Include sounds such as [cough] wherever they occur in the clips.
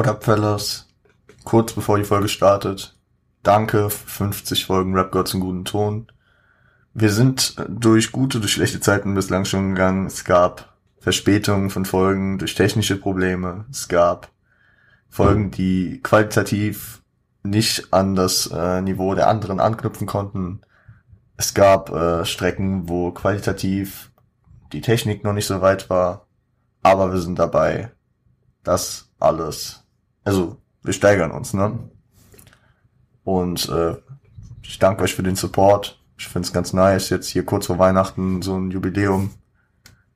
What up, fellas? Kurz bevor die Folge startet. Danke für 50 Folgen Rap Gods im guten Ton. Wir sind durch gute, durch schlechte Zeiten bislang schon gegangen. Es gab Verspätungen von Folgen durch technische Probleme. Es gab Folgen, die qualitativ nicht an das äh, Niveau der anderen anknüpfen konnten. Es gab äh, Strecken, wo qualitativ die Technik noch nicht so weit war. Aber wir sind dabei, das alles also wir steigern uns, ne? Und äh, ich danke euch für den Support. Ich finde es ganz nice, jetzt hier kurz vor Weihnachten so ein Jubiläum.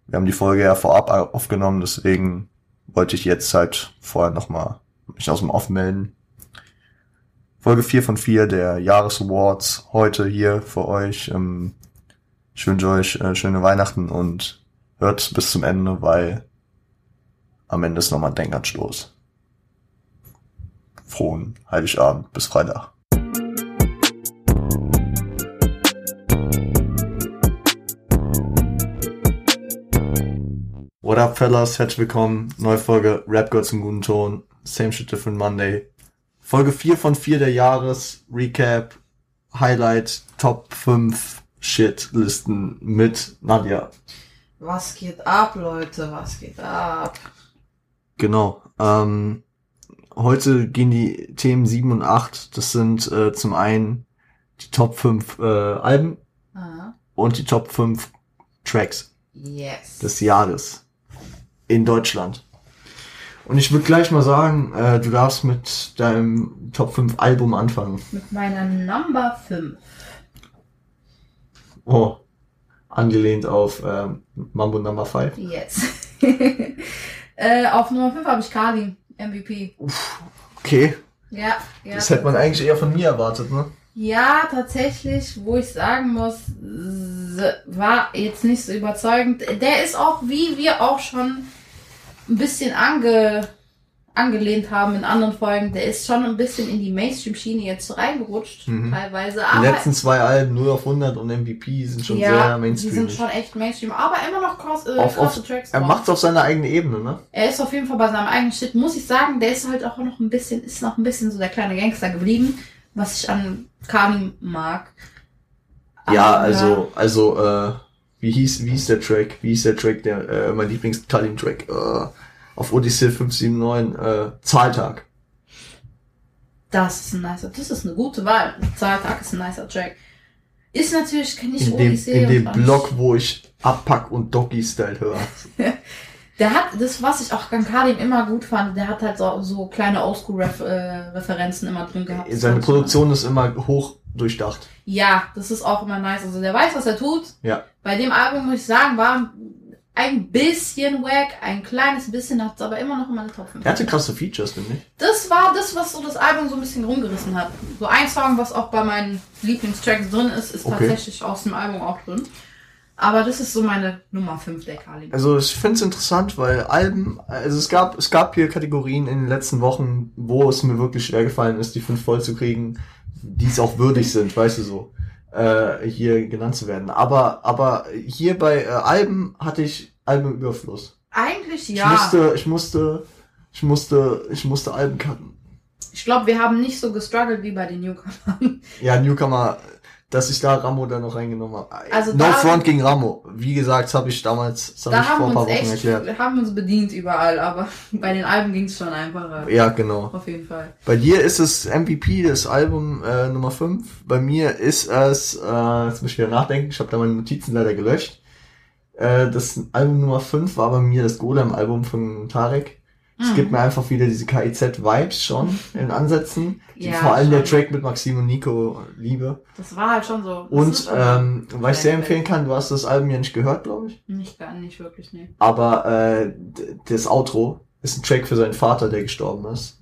Wir haben die Folge ja vorab aufgenommen, deswegen wollte ich jetzt halt vorher nochmal mich aus dem Off melden. Folge 4 von 4 der Jahresawards heute hier für euch. Ähm, ich wünsche euch äh, schöne Weihnachten und hört bis zum Ende, weil am Ende ist nochmal ein Denkanstoß frohen Heiligabend bis Freitag. What up, fellas? Herzlich willkommen. Neue Folge Rap Girls im guten Ton. Same shit, different Monday. Folge 4 von 4 der Jahres. Recap, Highlight, Top 5 Shit-Listen mit Nadja. Was geht ab, Leute? Was geht ab? Genau. Ähm, heute gehen die Themen 7 und 8. Das sind äh, zum einen die Top 5 äh, Alben Aha. und die Top 5 Tracks yes. des Jahres in Deutschland. Und ich würde gleich mal sagen, äh, du darfst mit deinem Top 5 Album anfangen. Mit meiner Number 5. Oh, angelehnt auf ähm, Mambo Number 5. Yes. [laughs] äh, auf Nummer 5 habe ich Kali. MVP. Uff, okay. Ja, ja. Das hätte man eigentlich eher von mir erwartet, ne? Ja, tatsächlich, wo ich sagen muss, war jetzt nicht so überzeugend. Der ist auch, wie wir auch schon ein bisschen ange angelehnt haben in anderen Folgen, der ist schon ein bisschen in die Mainstream-Schiene jetzt reingerutscht, mhm. teilweise. Aber die letzten zwei Alben, 0 auf 100 und MVP, sind schon ja, sehr Mainstream. die sind schon echt Mainstream, aber immer noch cross, äh, auf, auf, Tracks. Er macht es auf seiner eigenen Ebene, ne? Er ist auf jeden Fall bei seinem eigenen Shit, muss ich sagen, der ist halt auch noch ein bisschen, ist noch ein bisschen so der kleine Gangster geblieben, was ich an Kami mag. Aber, ja, also, also, äh, wie hieß, wie hieß der Track? Wie hieß der Track, der, äh, mein Lieblings-Kalim-Track? Äh, auf Odyssey 579 äh, Zahltag. Das ist ein nicer, das ist eine gute Wahl. Zahltag ist ein nicer Track. Ist natürlich nicht in dem, Odyssey. In dem Block, wo ich Abpack und Doggy-Style höre. [laughs] der hat, das was ich auch Gankadim immer gut fand, der hat halt so, so kleine Oldschool-Referenzen immer drin gehabt. Seine Produktion ist immer hoch durchdacht. Ja, das ist auch immer nice. Also der weiß, was er tut. Ja. Bei dem Album muss ich sagen, war ein bisschen wack, ein kleines bisschen, hat es aber immer noch in meine Top 5. Er hatte krasse Features, finde ich. Das war das, was so das Album so ein bisschen rumgerissen hat. So ein Song, was auch bei meinen Lieblingstracks drin ist, ist okay. tatsächlich aus dem Album auch drin. Aber das ist so meine Nummer 5 der Kali. Also ich finde es interessant, weil Alben, also es gab, es gab hier Kategorien in den letzten Wochen, wo es mir wirklich schwer gefallen ist, die fünf voll zu kriegen, die es auch würdig sind, weißt du so äh, hier genannt zu werden. Aber, aber hier bei äh, Alben hatte ich Albenüberfluss. Eigentlich ja. Ich musste, ich musste, ich musste, ich musste Alben cutten. Ich glaube, wir haben nicht so gestruggelt wie bei den Newcomern. Ja, Newcomer dass ich da Ramo dann noch reingenommen habe. Also no Front gegen Ramo. Wie gesagt, das habe ich damals das hab da ich vor ein paar Wochen echt, erklärt. Wir haben uns bedient überall, aber [laughs] bei den Alben ging es schon einfacher. Ja, genau. Auf jeden Fall. Bei dir ist es MVP, das Album äh, Nummer 5. Bei mir ist es, äh, jetzt muss ich wieder nachdenken, ich habe da meine Notizen leider gelöscht. Äh, das Album Nummer 5 war bei mir das Golem-Album von Tarek. Es mhm. gibt mir einfach wieder diese KIZ-Vibes schon in Ansätzen. Ja, vor allem schon. der Track mit Maxim und Nico Liebe. Das war halt schon so. Und ähm, was ich sehr empfehlen kann, du hast das Album ja nicht gehört, glaube ich. Nicht gar nicht wirklich, nee. Aber äh, das Outro ist ein Track für seinen Vater, der gestorben ist.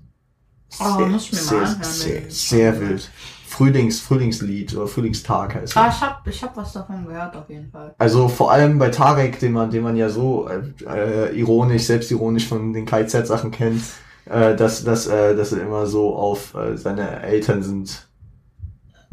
Oh, sehr, muss ich mir sehr, mal anhören. Sehr, sehr wild. Frühlings, Frühlingslied oder Frühlingstag heißt Ah, ich hab, ich hab was davon gehört, auf jeden Fall. Also vor allem bei Tarek, den man, den man ja so äh, äh ironisch, selbstironisch von den KZ-Sachen kennt, äh, dass, dass, äh, dass er immer so auf äh, seine Eltern sind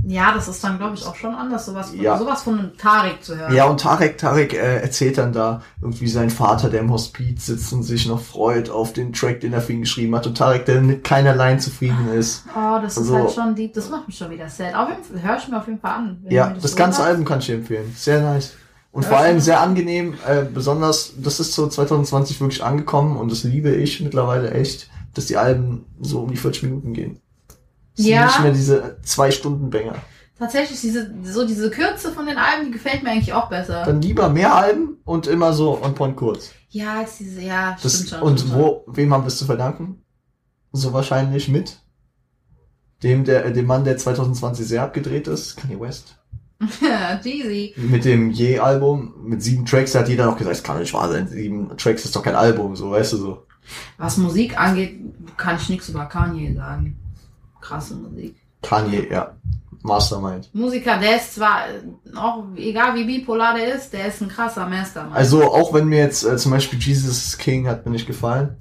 Ja, das ist dann, glaube ich, auch schon anders, sowas, Ja. sowas von Tarek zu hören. Ja, und Tarek, Tarek äh, erzählt dann da irgendwie sein Vater, der im Hospiz sitzt und sich noch freut auf den Track, den er für ihn geschrieben hat. Und Tarek, der mit keinerlei zufrieden ist. Oh, das Also- ist halt schon deep, das macht mich schon wieder sad. Auf jeden Fall, hör ich mir auf jeden Fall an. Ja, das so ganze. Album kann ich empfehlen. Sehr nice. Und vor allem sehr angenehm, äh, besonders, das ist so 2020 wirklich angekommen und das liebe ich mittlerweile echt, dass die Alben so um die 40 Minuten gehen. Es sind Ja. nicht mehr diese zwei Stunden Banger. Tatsächlich, diese, so diese Kürze von den Alben, die gefällt mir eigentlich auch besser. Dann lieber mehr Alben und immer so on point kurz. ja, ist diese, ja, Das, stimmt schon. und stimmt wo, wem haben wir es zu verdanken? So wahrscheinlich mit dem, der, dem Mann, der 2020 sehr abgedreht ist, Kanye West. Ja, [laughs] Jeezy. Mit dem Je-Album, mit sieben Tracks, da hat jeder noch gesagt, es kann nicht wahr sein, sieben Tracks ist doch kein Album, so, weißt du, so. Was Musik angeht, kann ich nichts über Kanye sagen. Krasse Musik. Kanye, ja. Mastermind. Musiker, der ist zwar, äh, auch egal wie bipolar der ist, der ist ein krasser Mastermind. Also, auch wenn mir jetzt äh, zum Beispiel Jesus King hat mir nicht gefallen.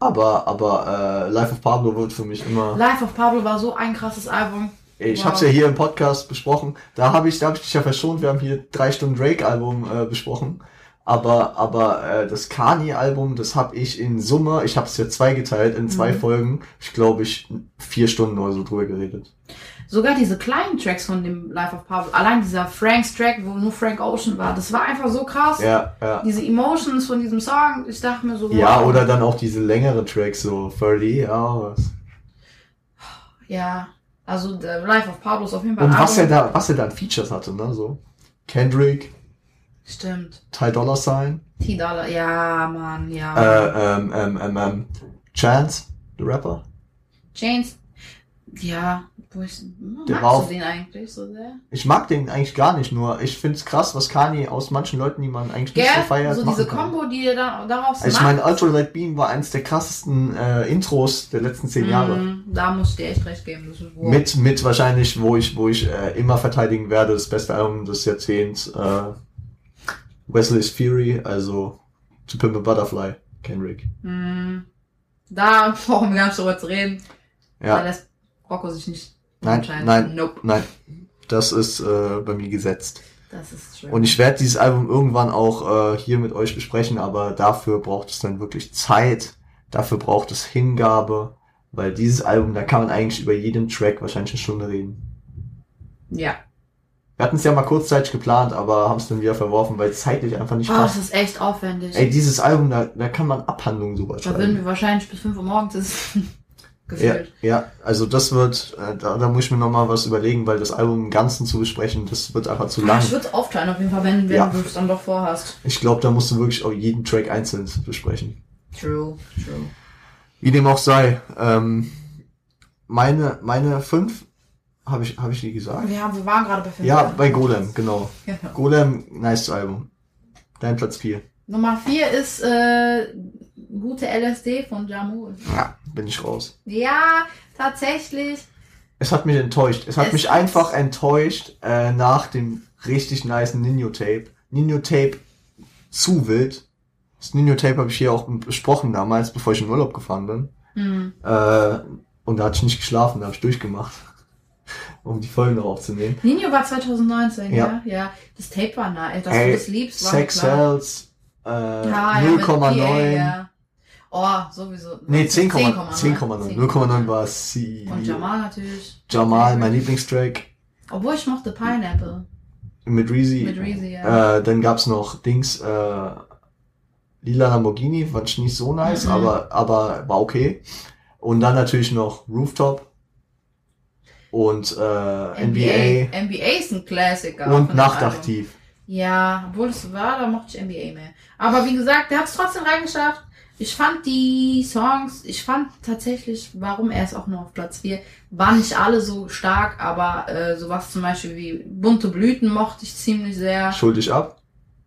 Aber, aber, äh, Life of Pablo wird für mich immer. Life of Pablo war so ein krasses Album. Ey, Ich Wow. hab's ja hier im Podcast besprochen. Da habe ich, da hab ich dich ja verschont. Wir haben hier drei Stunden Drake-Album äh, besprochen. Aber, aber äh, das Kanye-Album, das habe ich in Summe, ich habe es ja zweigeteilt in zwei Mhm. Folgen. Ich glaube, ich vier Stunden oder so drüber geredet. Sogar diese kleinen Tracks von dem Life of Pablo, allein dieser Franks Track, wo nur Frank Ocean war, das war einfach so krass. Ja, ja. Diese Emotions von diesem Song, ich dachte mir so, Ja, wow. oder dann auch diese längeren Tracks, so 30 Hours. Ja, also Life of Pablo ist auf jeden Fall Und was er Album. da, was er da an Features hatte, ne, so. Kendrick, Stimmt. Ty Dollar Sign, T-Dollar, ja, Mann, ja. äh, ähm, ähm, ähm, ähm, Chance, the Rapper. Chains, ja, wo ich, Der magst war du den eigentlich so sehr? Ich mag den eigentlich gar nicht, nur ich find's krass, was Kanye aus manchen Leuten, die man eigentlich nicht so Gell? feiert, so diese. Combo, die er da, daraus Also ich macht. meine, Ultralight Beam war eins der krassesten äh, Intros der letzten zehn Jahre. Mm, Da muss ich dir echt recht geben. Das ist wow. Mit, mit wahrscheinlich, wo ich, wo ich äh, immer verteidigen werde, das beste Album des Jahrzehnts, äh, Wesley's Fury, also To Pimp a Butterfly, Kendrick. Mm, Da brauchen wir gar nicht drüber zu reden. Da Ja, lässt Rocco sich nicht Nein, entscheiden. nein. Nope. nein, das ist äh, bei mir gesetzt. Das ist schön. Und ich werde dieses Album irgendwann auch äh, hier mit euch besprechen, aber dafür braucht es dann wirklich Zeit, dafür braucht es Hingabe, weil dieses Album, da kann man eigentlich über jeden Track wahrscheinlich eine Stunde reden. ja. Wir hatten es ja mal kurzzeitig geplant, aber haben es dann wieder verworfen, weil es zeitlich einfach nicht Oh, das passt. ist echt aufwendig. Ey, dieses Album, da, da kann man Abhandlungen drüber da würden schreiben. wir wahrscheinlich bis 5 Uhr morgens [laughs] Ja, gefühlt. ja, also das wird, äh, da, da muss ich mir nochmal was überlegen, weil das Album im Ganzen zu besprechen, das wird einfach zu lang. Ich würde es aufteilen auf jeden Fall, wenn, wenn Ja. du es dann doch vorhast. Ich glaube, da musst du wirklich auch jeden Track einzeln besprechen. True, true. Wie dem auch sei. Ähm, meine, meine fünf, habe ich, habe ich die gesagt? Wir, haben, wir waren gerade bei 5. Ja, bei Golem, genau. Genau. Golem, nice Album. Dein Platz vier. Nummer 4 ist äh, gute LSD von Jamul. Ja, bin ich raus. Ja, tatsächlich. Es hat mich enttäuscht. Es hat Es mich einfach enttäuscht äh, nach dem richtig nice Nino Tape. Nino Tape zu wild. Das Nino Tape habe ich hier auch besprochen damals, bevor ich in Urlaub gefahren bin. Hm. Äh, und da hatte ich nicht geschlafen, da habe ich durchgemacht. Um die Folgen noch aufzunehmen. Nino war 2019, ja. Ja. ja. Das Tape war nice. Dass Ey, du das liebst, war Sex klar. Cells, äh, Ja, ja, mit PA, 0,9. Ja. Oh, sowieso. Nee, 10,9. 10,9. 10,9. 0,9 war C. Und Jamal natürlich. Jamal, mein Lieblingstrack. Obwohl ich mochte Pineapple. Mit Reezy. Mit Reezy, ja. Äh, dann gab's noch Dings, äh, Lila Lamborghini, fand ich nicht so nice, Mhm. aber, aber war okay. Und dann natürlich noch Rooftop und äh, NBA, NBA ist ein Klassiker. und Nachtaktiv. Ja, obwohl es war, da mochte ich NBA mehr. Aber wie gesagt, der hat es trotzdem reingeschafft. Ich fand die Songs, ich fand tatsächlich, warum er ist auch nur auf Platz 4, waren nicht alle so stark, aber äh, sowas zum Beispiel wie Bunte Blüten mochte ich ziemlich sehr. Schuldig ab.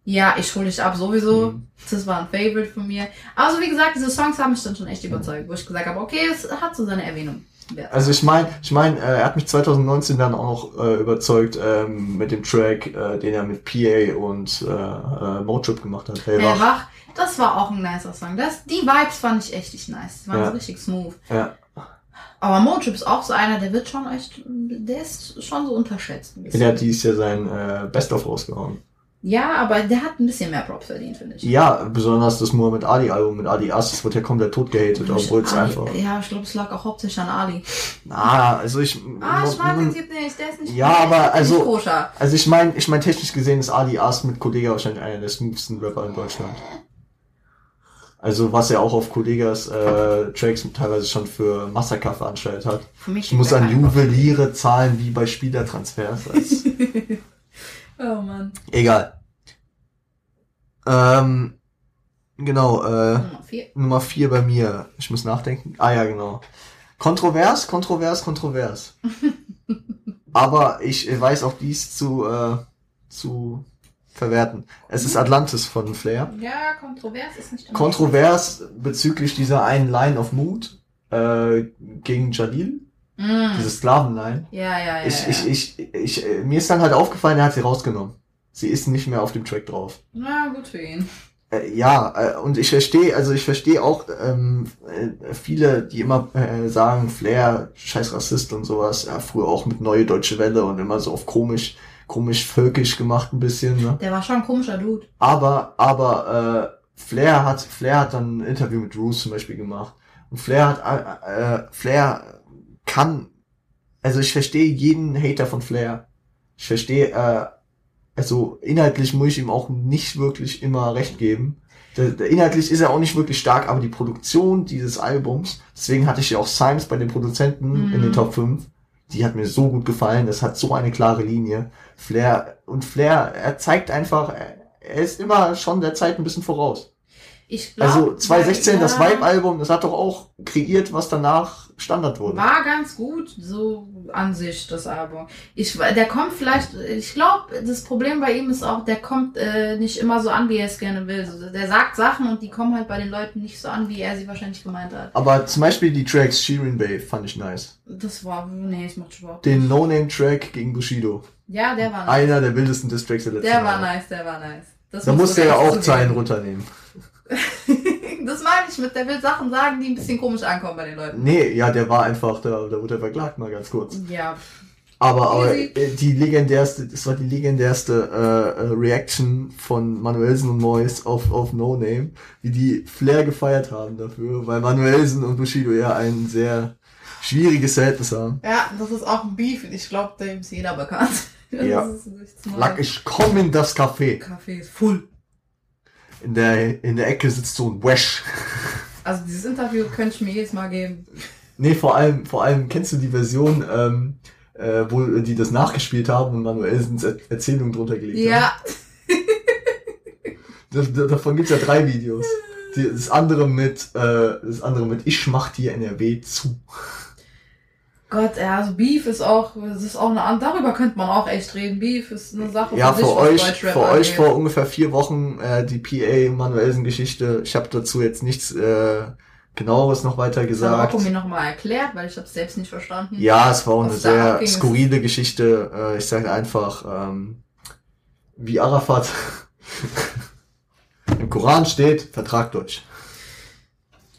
Ja, ich hol dich ab sowieso. Mhm. Das war ein Favorite von mir. Also wie gesagt, diese Songs haben mich dann schon echt überzeugt, wo ich gesagt habe, okay, es hat so seine Erwähnung. Also ich meine, ich mein, äh, er hat mich 2019 dann auch äh, überzeugt ähm, mit dem Track, äh, den er mit PA und äh, äh, Motrip gemacht hat. Hey, Hellwach, wach. das war auch ein nicer Song. Das, die Vibes fand ich echt nicht nice. Die waren Ja. so richtig smooth. Ja. Aber Mojo ist auch so einer, der wird schon echt, der ist schon so unterschätzt. Der hat dieses Jahr sein äh, Best-of rausgehauen. Ja, aber der hat ein bisschen mehr Props verdient, finde ich. Ja, besonders das Muhammad Ali-Album mit Ali As, das wird ja komplett tot gehatet, obwohl es einfach. Ja, ich glaube, es lag auch hauptsächlich an Ali. Na, also ich. Ah, ich mag den Typ nicht, der ist nicht Ja, aber also-. Also ich meine, ich mein, technisch gesehen ist Ali As mit Kollega wahrscheinlich einer der smoothsten Rapper in Deutschland. Also was er auch auf Kollegas äh, Tracks teilweise schon für Massaker veranstaltet hat. Für mich Ich muss an Juweliere zahlen wie bei Spielertransfers. [laughs] Als Oh Mann. Egal. Ähm, genau, äh, Nummer vier. Nummer vier bei mir. Ich muss nachdenken. Ah ja, genau. Kontrovers, kontrovers, kontrovers. [laughs] Aber ich weiß auch dies zu, äh, zu verwerten. Es ist Atlantis von Flair. Ja, kontrovers ist nicht Kontrovers bezüglich dieser einen Line of Mood äh, gegen Jalil, Mm. diese Sklavenline. Ja, ja, ja. Ich, ja. ich, ich, ich, äh, mir ist dann halt aufgefallen, er hat sie rausgenommen. Sie ist nicht mehr auf dem Track drauf. Na, gut für ihn. Äh, ja, äh, und ich verstehe, also ich verstehe auch ähm, äh, viele, die immer äh, sagen, Flair, scheiß Rassist und sowas, ja, früher auch mit Neue Deutsche Welle und immer so auf komisch, komisch völkisch gemacht ein bisschen, ne? Der war schon ein komischer Dude. Aber, aber äh, Flair hat, Flair hat dann ein Interview mit Roos zum Beispiel gemacht. Und Flair hat, äh, äh, Flair kann, also ich verstehe jeden Hater von Flair. Ich verstehe, äh, also inhaltlich muss ich ihm auch nicht wirklich immer recht geben. Der, der, inhaltlich ist er auch nicht wirklich stark, aber die Produktion dieses Albums, deswegen hatte ich ja auch Symes bei den Produzenten Mhm. in den Top 5, die hat mir so gut gefallen, das hat so eine klare Linie. Flair, und Flair, er zeigt einfach, er, er ist immer schon der Zeit ein bisschen voraus. Ich glaube. Also 2016, das ja, Vibe-Album, das hat doch auch kreiert, was danach Standard wurde. War ganz gut, so an sich, das Album. Ich, der kommt vielleicht, ich glaube, das Problem bei ihm ist auch, der kommt äh, nicht immer so an, wie er es gerne will. So, der sagt Sachen und die kommen halt bei den Leuten nicht so an, wie er sie wahrscheinlich gemeint hat. Aber zum Beispiel die Tracks Shirin Bay fand ich nice. Das war, nee, ich mochte überhaupt Den. No-Name-Track gegen Bushido. Ja, der war nice. Einer der wildesten Distracks der letzten Der war Jahre. nice, der war nice. Das Da musst musste er echt auch. Zeilen runternehmen. [laughs] das meine ich mit, der will Sachen sagen, die ein bisschen komisch ankommen bei den Leuten. Nee, ja, der war einfach, da, da wurde er verklagt, mal ganz kurz. Ja, Aber, aber äh, die legendärste, das war die legendärste äh, äh, Reaction von Manuelsen und Mois auf, auf No Name, wie die Flair gefeiert haben dafür, weil Manuelsen und Bushido ja ein sehr schwieriges Verhältnis haben. Ja, das ist auch ein Beef. Ich glaube, dem ist jeder bekannt. [laughs] Ja. Ist. Lack, ich komm in das Café. Kaffee ist full. In der, in der Ecke sitzt so ein Wesh. [laughs] Also dieses Interview könnte ich mir jedes Mal geben. Nee, vor allem, vor allem kennst du die Version, ähm, äh, wo die das nachgespielt haben und Manuelsens Er Erzählung drunter gelegt haben? Ja, Da, da, davon gibt's ja drei Videos. Die, das andere mit, äh, das andere mit Ich mach dir NRW zu. Gott, ja, also Beef ist auch, das ist auch eine andere, darüber könnte man auch echt reden. Beef ist eine Sache Ja, für euch, für euch vor ungefähr vier Wochen äh, die PA Manuelsen Geschichte. Ich habe dazu jetzt nichts äh, genaueres noch weiter Das hat gesagt. Mir nochmal erklärt, weil ich habe es selbst nicht verstanden. Ja, es war auch eine sehr skurrile Geschichte. Äh, ich sage einfach, ähm, wie Arafat [laughs] im Koran steht, vertragt euch.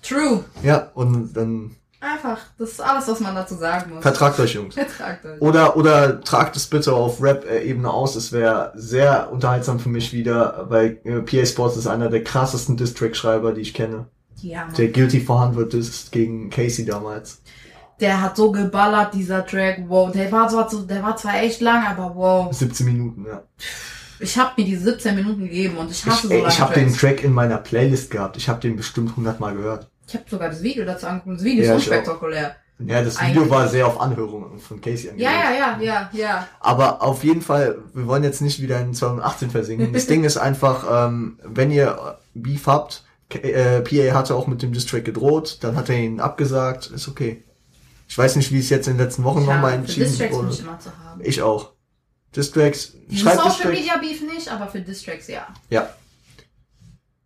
True. Ja, und dann Einfach, das ist alles, was man dazu sagen muss. vertragt euch, Jungs. Vertragt euch. Oder, oder tragt es bitte auf Rap-Ebene aus. Es wäre sehr unterhaltsam für mich wieder, weil äh, PA Sports ist einer der krassesten Distrack-Schreiber, die ich kenne. Ja, Mann. Der Guilty for 100 ist gegen Casey damals. Der hat so geballert, dieser Track. Wow, der war zwar, so, der war zwar echt lang, aber wow. 17 Minuten, ja. Ich habe mir die 17 Minuten gegeben und ich hasse Ich, so lange ich habe den. Track in meiner Playlist gehabt. Ich habe den bestimmt 100 Mal gehört. Ich habe sogar das Video dazu angeguckt. Das Video Ja, ist unspektakulär. Ja, das Video Eigentlich- war sehr auf Anhörungen von Casey angelegt. Ja, ja, ja, ja, ja. Aber auf jeden Fall, wir wollen jetzt nicht wieder in 2018 versinken. Das [laughs] Ding ist einfach, ähm, wenn ihr Beef habt, äh, PA hatte auch mit dem Distrack gedroht, dann hat er ihn abgesagt, ist okay. Ich weiß nicht, wie es jetzt in den letzten Wochen nochmal ja, für entschieden wurde. ich. Ich auch. Distracks, Diesen schreibt Social. Media Beef nicht, aber für Distracks ja. Ja.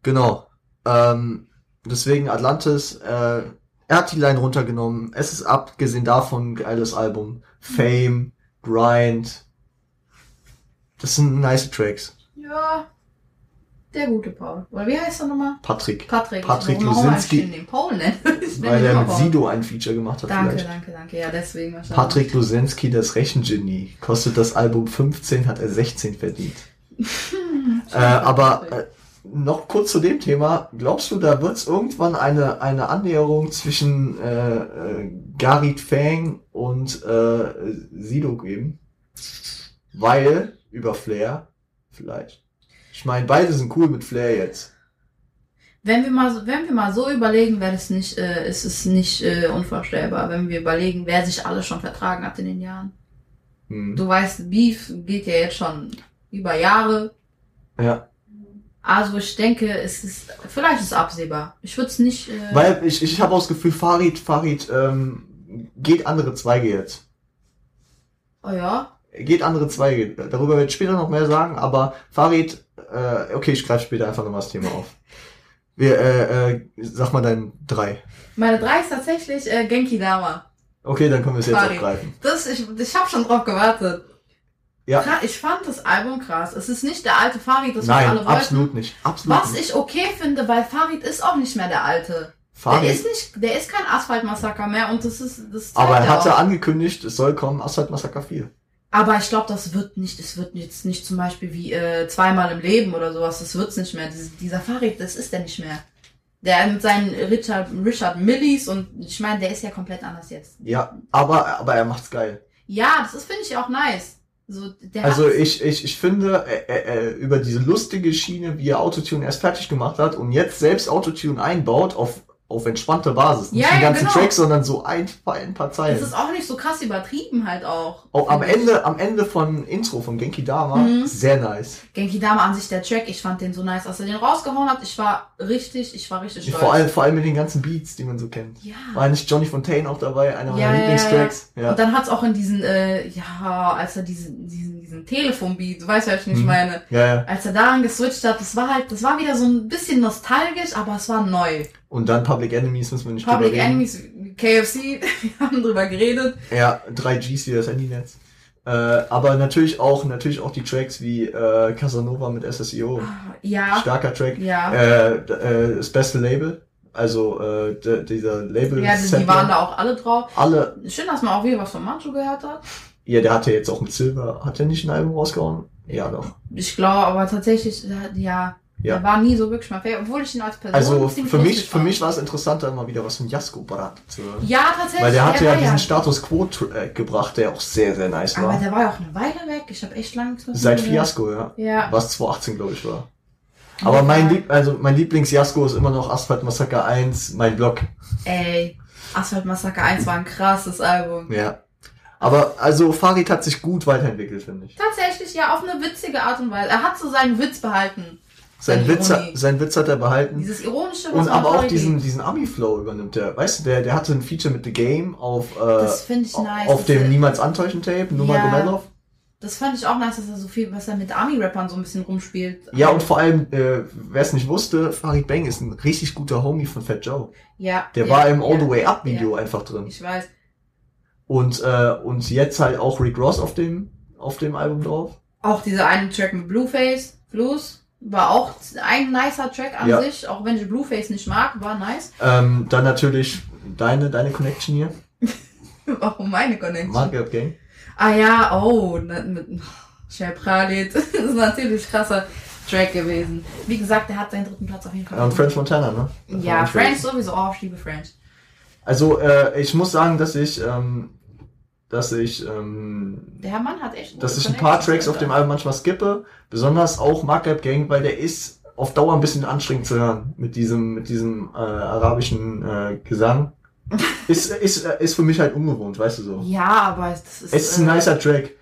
Genau. Ähm, deswegen Atlantis, äh, er hat die Line runtergenommen. Es ist abgesehen davon ein geiles Album. Fame, Grind. Das sind nice Tracks. Ja. Der gute Paul. Oder wie heißt er nochmal? Patrick. Patrick. Patrick Lusinski. Den Paul [laughs] nennen. Weil immer mit Paul. Sido ein Feature gemacht hat Danke, vielleicht. danke, danke. Ja, deswegen wahrscheinlich. Patrick Lusenski, das Rechengenie. Kostet das Album 15, hat er 16 verdient. [laughs] äh, aber äh, noch kurz zu dem Thema. Glaubst du, da wird es irgendwann eine, eine Annäherung zwischen äh, äh, Garit Fang und äh, Sido geben? Weil, über Flair, vielleicht. Ich meine, beide sind cool mit Flair jetzt. Wenn wir mal, so- wenn wir mal so überlegen, wäre es nicht, äh, ist es nicht äh, unvorstellbar, wenn wir überlegen, wer sich alles schon vertragen hat in den Jahren. Hm. Du weißt, Beef geht ja jetzt schon über Jahre. Ja. Also ich denke, es ist, vielleicht ist es absehbar. Ich würde es nicht, äh, Weil ich, ich habe auch das Gefühl, Farid, Farid ähm, geht andere Zweige jetzt. oh ja, geht andere Zweige. Darüber werde ich später noch mehr sagen, aber Farid, äh, okay, ich greife später einfach nochmal das Thema auf. Wir, äh, äh, sag mal dein drei. meine drei ist tatsächlich äh, Genki Dama. Okay, dann können wir es jetzt Farid. aufgreifen. Das, ich, ich habe schon drauf gewartet. Ja. Ich fand das Album krass. Es ist nicht der alte Farid, das wir alle Nein, wollten. absolut nicht. Absolut Was nicht. ich okay finde, weil Farid ist auch nicht mehr der alte. Der Farid, ist nicht, der ist kein Asphaltmassaker mehr und das ist, das aber er ja hatte auch. angekündigt, es soll kommen, Asphalt Massaker 4. Aber ich glaube, das wird nicht, es wird jetzt nicht zum Beispiel wie äh, zweimal im Leben oder sowas, das wird's nicht mehr. Dies, dieser Farid, das ist der nicht mehr. Der mit seinen Richard, Richard Millis und ich meine, der ist ja komplett anders jetzt. Ja, aber, aber er macht's geil. Ja, das ist, finde ich auch nice. So, Also ich, ich, ich finde, äh, äh, äh, über diese lustige Schiene, wie er Autotune erst fertig gemacht hat und jetzt selbst Autotune einbaut auf, auf entspannter Basis. Nicht Ja, den ja, ganzen genau. Track, sondern so ein, ein paar Zeilen. das ist auch nicht so krass übertrieben halt auch. Oh, am ich. Ende, am Ende von Intro von Genki Dama, Mhm. sehr nice. Genki Dama an sich der Track, ich fand den so nice, als er den rausgehauen hat. Ich war richtig, ich war richtig stolz. Vor allem, vor allem mit den ganzen Beats, die man so kennt. ja. War nicht Johnny Fontaine auch dabei, einer Ja, meiner ja, Lieblingstracks? Ja. Und dann hat's auch in diesen, äh, ja, als er diesen, diesen, diesen Telefonbeat, du weißt ja, was ich nicht Mhm. meine, Ja, ja. als er daran geswitcht hat, das war halt, das war wieder so ein bisschen nostalgisch, aber es war neu. Und dann Public Enemies müssen wir nicht Public drüber reden. Enemies, KFC, [laughs] wir haben drüber geredet. Ja, 3Gs wie das Handynetz. Äh, aber natürlich auch, natürlich auch die Tracks wie äh, Casanova mit SSIO. Ja, Starker Track. ja. Äh, äh, das beste Label. Also äh, d- dieser Label. Ja, die, waren da auch alle drauf. Alle. Schön, dass man auch wieder was von Mancho gehört hat. Ja, der hatte jetzt auch mit Silver. Hat er nicht ein Album rausgehauen? Ja, doch. Ich glaube, aber tatsächlich, ja, Ja. der war nie so wirklich mal fair, obwohl ich ihn als Person Also für mich, für mich war es interessanter, mal wieder was von Jasko Barat zu hören. Ja, tatsächlich. Weil der hatte ja war diesen Status Quo-Track gebracht, der auch sehr, sehr nice Aber war. der war ja auch eine Weile weg. Ich habe echt lange nichts mehr Seit. Fiasco, ja. Ja. Was 2018, glaube ich, war. Aber mein, Lieb also mein Lieblings-Jasko ist immer noch Asphalt Massaker 1, mein Blog. Ey, Asphalt Massaker 1 war ein krasses Album. Ja. Aber also Farid hat sich gut weiterentwickelt, finde ich. Tatsächlich, ja, auf eine witzige Art und Weise. Er hat so seinen Witz behalten. Sein Witz, hat- sein Witz hat er behalten. Dieses Ironische, Und aber auch diesen, diesen Ami-Flow übernimmt er. Weißt du, der, der hatte ein Feature mit The Game auf, äh, Das ich nice. auf dem Niemals antäuschen Tape, Numa Ja. Gomedov. Das fand ich auch nice, dass er so viel, was er mit Army-Rappern so ein bisschen rumspielt. Ja, und vor allem, äh, wer es nicht wusste, Farid Bang ist ein richtig guter Homie von Fat Joe. Ja. Der ja, war im All ja, the Way Up ja. Video einfach drin. Ich weiß. Und, äh, und jetzt halt auch Rick Ross auf dem, auf dem Album drauf. Auch dieser eine Track mit Blueface, Blues, war auch ein nicer Track an Ja. sich. Auch wenn ich Blueface nicht mag, war nice. [laughs] Ähm, dann natürlich deine, deine Connection hier. [laughs] Warum meine Connection? Market Gang. Ah ja, oh, ne- mit Shell Pralit. Das ist natürlich krasser Track gewesen. Wie gesagt, der hat seinen dritten Platz auf jeden Fall. Ja, und French Montana, ne? Darf Ja, French sowieso. Oh, ich liebe French. Also, äh, ich muss sagen, dass ich, ähm, dass ich, ähm, Der Mann hat echt. dass ich ein paar Tracks auf dem. Album manchmal skippe, besonders auch Markup Gang, weil der ist auf Dauer ein bisschen anstrengend zu hören mit diesem mit diesem äh, arabischen äh, Gesang. [laughs] ist ist ist für mich halt ungewohnt, weißt du so. Ja, aber das ist. Es ist ein äh, nicer Track,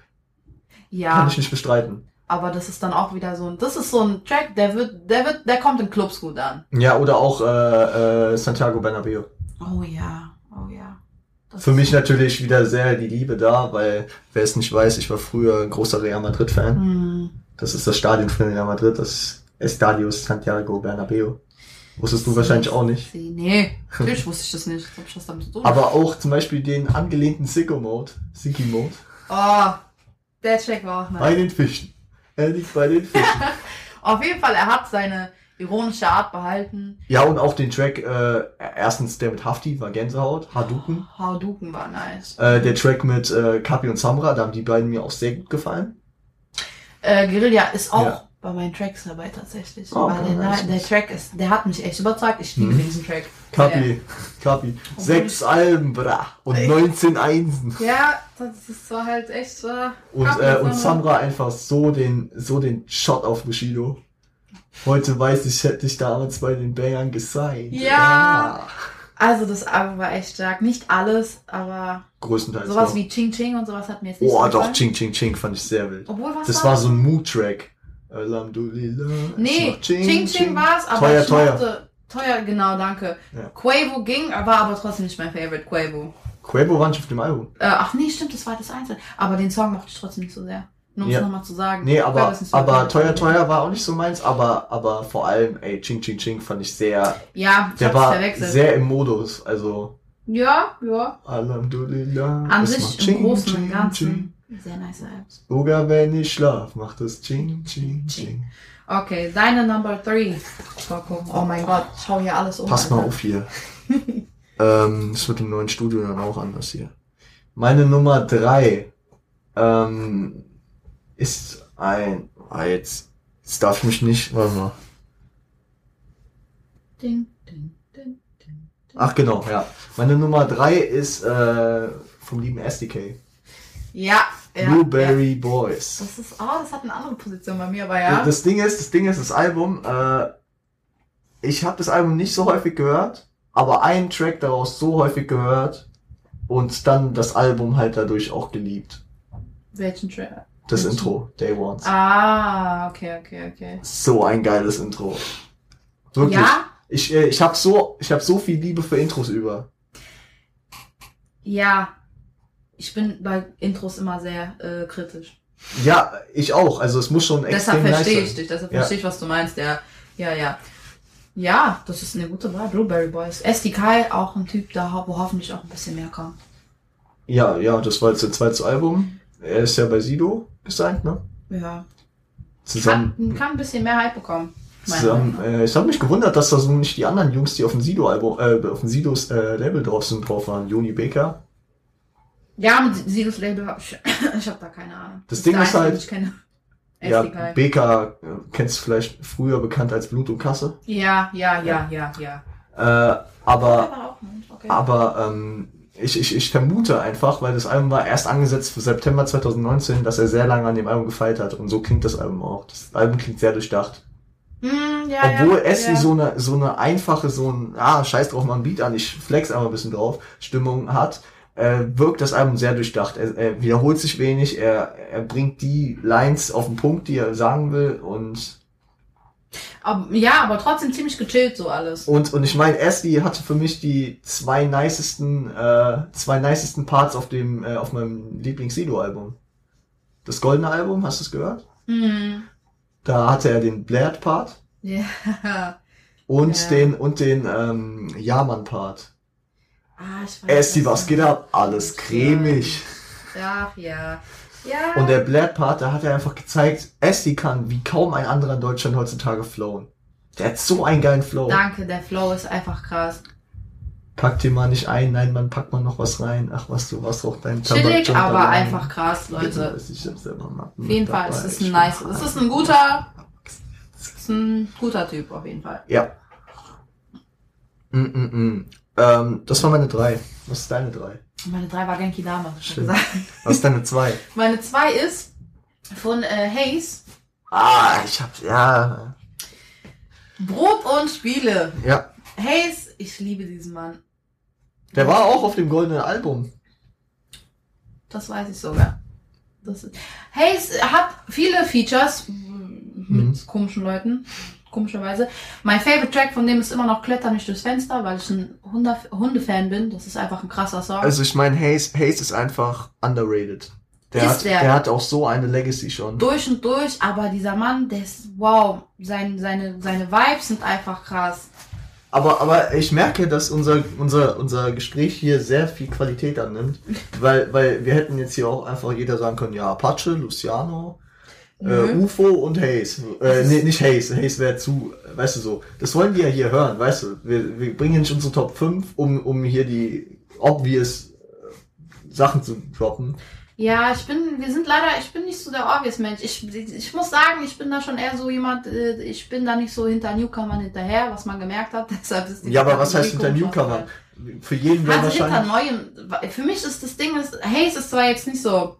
Ja, kann ich nicht bestreiten. aber das ist dann auch wieder so ein. Das ist so ein Track, der wird, der wird, der kommt in Clubs gut an. Ja, oder auch äh, äh, Santiago Bernabeu. Oh ja, oh ja. Das Für mich natürlich wieder sehr die Liebe da, weil wer es nicht weiß, ich war früher ein großer Real Madrid Fan. Hm. Das ist das Stadion von Real Madrid, das Estadio Santiago Bernabeu. Wusstest du wahrscheinlich auch nicht. Nee, natürlich wusste ich das nicht. Was hab ich das damit tun? Aber auch zum Beispiel den angelehnten Sicko-Mode, Sicki-Mode, Oh, der Track war auch nice. bei den Fischen. Er liegt bei den Fischen. [laughs] Auf jeden Fall, er hat seine ironische Art behalten. Ja, und auch den Track, äh, erstens der mit Hafti war Gänsehaut, Hadouken. Hadouken war nice. Äh, der Track mit äh, Kapi und Samra, da haben die beiden mir auch sehr gut gefallen. Äh, Guerilla ist auch Ja. bei meinen Tracks dabei tatsächlich. Oh, Weil der, nice. der Track ist, der hat mich echt überzeugt. Ich liebe Mhm. diesen Track. Kapi, Kapi. Sechs Alben, bra. Und Ey. 19 Einsen. Ja, das ist war halt echt so. Und, Kapi äh, und Samra. Samra einfach so den, so den Shot auf Bushido. Heute weiß ich, hätte ich damals bei den Bangern gesigned. Ja. Also das Album war echt stark. Nicht alles, aber Größtenteils. sowas doch. wie Ching Ching und sowas hat mir jetzt nicht Oh, so doch. Ching Ching Ching fand ich sehr wild. Obwohl was Das war so ein Mood-Track. Alhamdulillah. es Nee, macht Ching Ching, war's, aber Teuer, ich teuer. mochte, teuer, genau, danke. Ja. Quavo ging, war aber trotzdem nicht mein Favorite, Quavo. Quavo war nicht auf dem Album. Äh, ach nee, stimmt, das war das Einzelne. Aber den Song mochte ich trotzdem nicht so sehr. Nur um es Ja. nochmal zu sagen. Nee, aber, so aber teuer, teuer war auch nicht so meins, aber, aber vor allem, ey, Ching Ching Ching fand ich sehr, Ja, ich der war sehr im Modus, also, ja, ja. Alhamdulillah. An es sich im Ching, Großen und Ganzen. Ching. Sehr nice Vibes. Sogar wenn ich schlaf, macht es Ching, Ching, Ching. Ching. Okay, deine Number 3. Coco. Oh mein Gott, schau hier alles um. Pass mal Alter. auf hier. [laughs] ähm, das wird im neuen Studio dann auch anders hier. Meine Nummer drei ähm, ist ein. Ah, jetzt, jetzt darf ich mich nicht. Warte mal. Ding, ding, ding, ding. Ach genau, ja. Meine Nummer drei ist äh, vom lieben SDK. Ja, ja. ja. Blueberry Boys. Das ist, oh, das hat eine andere Position bei mir, aber ja. Das Ding ist, das Ding ist, das Album, äh, ich habe das Album nicht so häufig gehört, aber einen Track daraus so häufig gehört und dann das Album halt dadurch auch geliebt. Welchen Track? Das Welchen? Intro, Day Ones. Ah, okay, okay, okay. So ein geiles Intro. Wirklich. Ja, Ich, äh, ich habe so, ich habe so viel Liebe für Intros über. ja. Ich bin bei Intros immer sehr äh, kritisch. Ja, ich auch. Also es muss schon extrem Deshalb verstehe ich dich, deshalb Ja. verstehe ich, was du meinst. Ja, ja, ja. Ja, das ist eine gute Wahl. Blueberry Boys. SDK, auch ein Typ, da wo hoffentlich auch ein bisschen mehr kommt. Ja, ja, das war jetzt das zweite Album. Er ist ja bei Sido gesigned, ne? Ja. Zusammen. Kann, kann ein bisschen mehr Hype bekommen. Zusammen, äh, ich habe mich gewundert, dass da so nicht die anderen Jungs, die auf dem Sido-Album, äh, auf dem Sidos äh, Label drauf sind, drauf waren. Joni Baker. Ja, mit Sidos Label hab ich, [laughs] ich habe da keine Ahnung. Das ist Ding ist halt-. [laughs] Ja. Baker äh, kennst du vielleicht früher bekannt als Blut und Kasse. Ja, ja, ja, ja, ja. Äh, aber Aber auch nicht, okay. aber ähm, ich, ich, ich vermute einfach, weil das Album war erst angesetzt für September 2019, dass er sehr lange an dem Album gefeilt hat. Und so klingt das Album auch. Das Album klingt sehr durchdacht. Hm, ja, Obwohl ja, Essie ja. so eine so eine einfache, so ein, ah, scheiß drauf, mal ein Beat an, ich flex einfach ein bisschen drauf, Stimmung hat, äh, wirkt das Album sehr durchdacht. Er, er wiederholt sich wenig, er, er bringt die Lines auf den Punkt, die er sagen will und Aber, ja, aber trotzdem ziemlich gechillt so alles. und, und ich meine, Essie hatte für mich die zwei nicesten, äh, zwei nicesten Parts auf dem, äh, auf meinem Lieblings-Sido-Album. Das goldene Album, hast du es gehört? Hm. Da hatte er den Blared-Part Ja. [laughs] und Ja. den, und den, ähm, Jaman-Part. Ah, ich weiß nicht. was geht ab? Alles cremig. Ja, ja. Ja. Und der Blared-Part, da hat er einfach gezeigt, Essie kann wie kaum ein anderer in Deutschland heutzutage flowen. Der hat so einen geilen Flow. Danke, der Flow ist einfach krass. Packt dir mal nicht ein, nein, man packt mal noch was rein. Ach, was du, was auch dein Chillig, Tabak- aber Tabak- einfach krass, Leute. Weiß ich selbst selber machen. Auf jeden Fall, es ist ein nice, es ist ein guter, es ist ein guter Typ auf jeden Fall. Ja. Mm, mm, mm. Ähm, das war meine drei. Was ist deine drei? Meine drei war Genki gesagt. Was ist deine zwei? [laughs] Meine zwei ist von äh, Hayes, ah, ich hab, ja. Brot und Spiele. Ja. Hayes, ich liebe diesen Mann. Der war auch auf dem goldenen Album. Das weiß ich sogar. Das ist, Hayes hat viele Features mit Mhm. komischen Leuten, komischerweise. Mein Favorite Track von dem ist immer noch Kletter nicht durchs Fenster, weil ich ein Hunde Hundefan bin. Das ist einfach ein krasser Song. Also ich meine, Hayes, Hayes ist einfach underrated. Der, Ist hat, der. der hat auch so eine Legacy schon. durch und durch, aber dieser Mann, der ist, wow, sein, seine, seine Vibes sind einfach krass. Aber, aber ich merke, dass unser, unser, unser Gespräch hier sehr viel Qualität annimmt. [laughs] Weil, weil wir hätten jetzt hier auch einfach jeder sagen können, ja, Apache, Luciano. Äh, Nö. UFO und Haze. Äh, nee, nicht Haze. Haze wäre zu, weißt du so. Das wollen die ja hier hören, weißt du. Wir, wir bringen nicht unsere Top 5, um, um hier die obvious äh, Sachen zu droppen. Ja, ich bin, wir sind leider, ich bin nicht so der obvious Mensch. Ich, ich muss sagen, ich bin da schon eher so jemand, äh, ich bin da nicht so hinter Newcomern hinterher, was man gemerkt hat. [laughs] Deshalb ist die Ja, aber was heißt hinter komisch Newcomer? ausgewählt. Für jeden wäre Also hinter wahrscheinlich. neuen, für mich ist das Ding, ist, Haze ist zwar jetzt nicht so,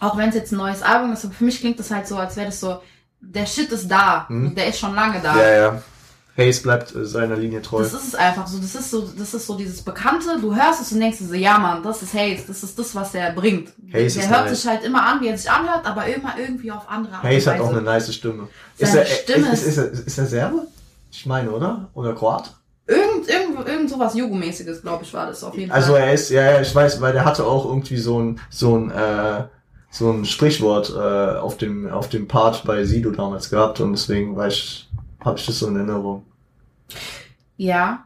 auch wenn es jetzt ein neues Album ist, aber für mich klingt das halt so, als wäre das so, der Shit ist da, Hm. und der ist schon lange da. Ja, ja. Haze bleibt äh, seiner Linie treu. Das ist es einfach so. Das ist so, das ist so dieses Bekannte. Du hörst es und denkst dir so, ja Mann, das ist Haze. Das ist das, was der bringt. Haze der ist hört nice. sich halt immer an, wie er sich anhört, aber immer irgendwie auf andere Art und Haze hat auch eine nice Stimme. Seine er, Stimme ist, ist, ist, er, ist er Serbe? Ich meine, oder? Oder Kroat? Irgend, irgend, irgend sowas Jugo-mäßiges, glaube ich, war das auf jeden Also Fall. er ist, ja, ja, ich weiß, weil der hatte auch irgendwie so ein, so ein, äh, so ein Sprichwort äh, auf dem, auf dem Part bei Sido damals gehabt und deswegen weiß ich, habe ich das so in Erinnerung. Ja.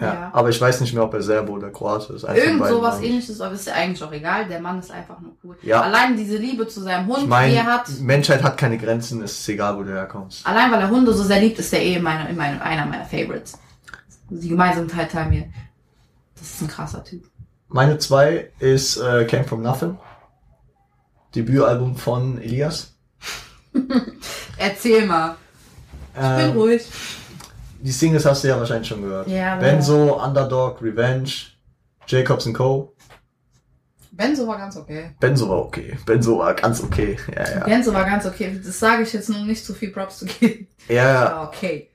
Ja. Ja. Aber ich weiß nicht mehr, ob er Serbe oder Kroate ist. Irgend sowas ähnliches, aber ist ja eigentlich auch egal. Der Mann ist einfach nur cool. Ja. Allein diese Liebe zu seinem Hund, Ich die meine, er hat. Menschheit hat keine Grenzen, es ist egal, wo du herkommst. Allein weil er Hunde so sehr liebt, ist er eh meine, in meine, einer meiner Favorites. Die Gemeinsamkeit teilen wir. Das ist ein krasser Typ. Meine zwei ist äh, Came From Nothing. Debütalbum von Elias. [laughs] Erzähl mal. Ich bin Ähm, ruhig. die Singles hast du ja wahrscheinlich schon gehört. Ja, Benzo, Underdog, Revenge, Jacobs Co. Benzo war ganz okay. Benzo war okay. Benzo war ganz okay. Ja, ja. Benzo war ganz okay. Das sage ich jetzt nur nicht zu viel Props zu geben. Ja, ja. Okay.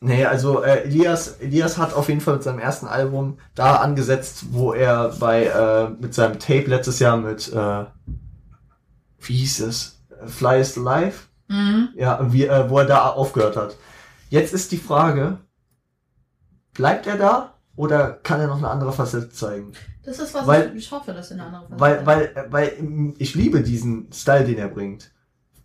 Nee, also äh, Elias, Elias hat auf jeden Fall mit seinem ersten Album da angesetzt, wo er bei äh, mit seinem Tape letztes Jahr mit äh, wie hieß es? Fly is Life? Mhm. Ja, wie, äh, wo er da aufgehört hat. Jetzt ist die Frage, bleibt er da oder kann er noch eine andere Facette zeigen? Das ist was, Weil- ich, hoffe, dass in einer anderen Weil, weil, äh, weil ähm, ich liebe diesen Style, den er bringt.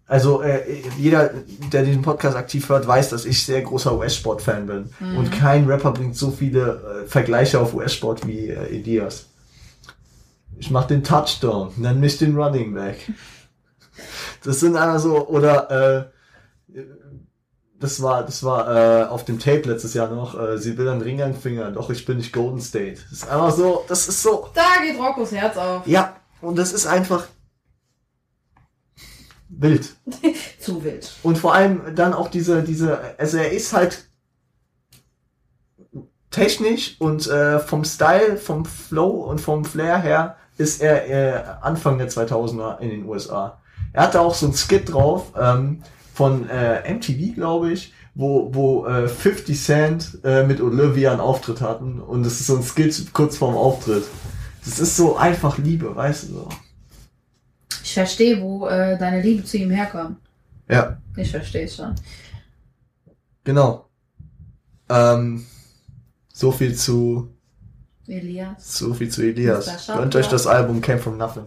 Also äh, jeder, der diesen Podcast aktiv hört, weiß, dass ich sehr großer US-Sport-Fan bin. Mhm. Und kein Rapper bringt so viele äh, Vergleiche auf US-Sport wie äh, Elias. Ich mach den Touchdown, nenn mich den Running Back. Das sind einfach so, oder äh, das war, das war äh, auf dem Tape letztes Jahr noch, äh, sie will einen Ring an den Finger, doch ich bin nicht Golden State. Das ist einfach so, das ist so, Da geht Roccos Herz auf. ja, und das ist einfach wild. [laughs] Zu wild. Und vor allem dann auch diese, diese, also er ist halt technisch und äh, vom Style, vom Flow und vom Flair her ist er äh, Anfang der 2000er in den USA. Er hatte auch so ein Skit drauf ähm, von äh, MTV, glaube ich, wo, wo äh, 50 Cent äh, mit Olivia einen Auftritt hatten und das ist so ein Skit kurz vorm Auftritt. Das ist so einfach Liebe, weißt du so. Ich verstehe, wo äh, deine Liebe zu ihm herkommt. Ja. Ich verstehe es schon. Genau. Ähm, so viel zu, Elias. so viel zu Elias. Gönnt euch das Album Came From Nothing.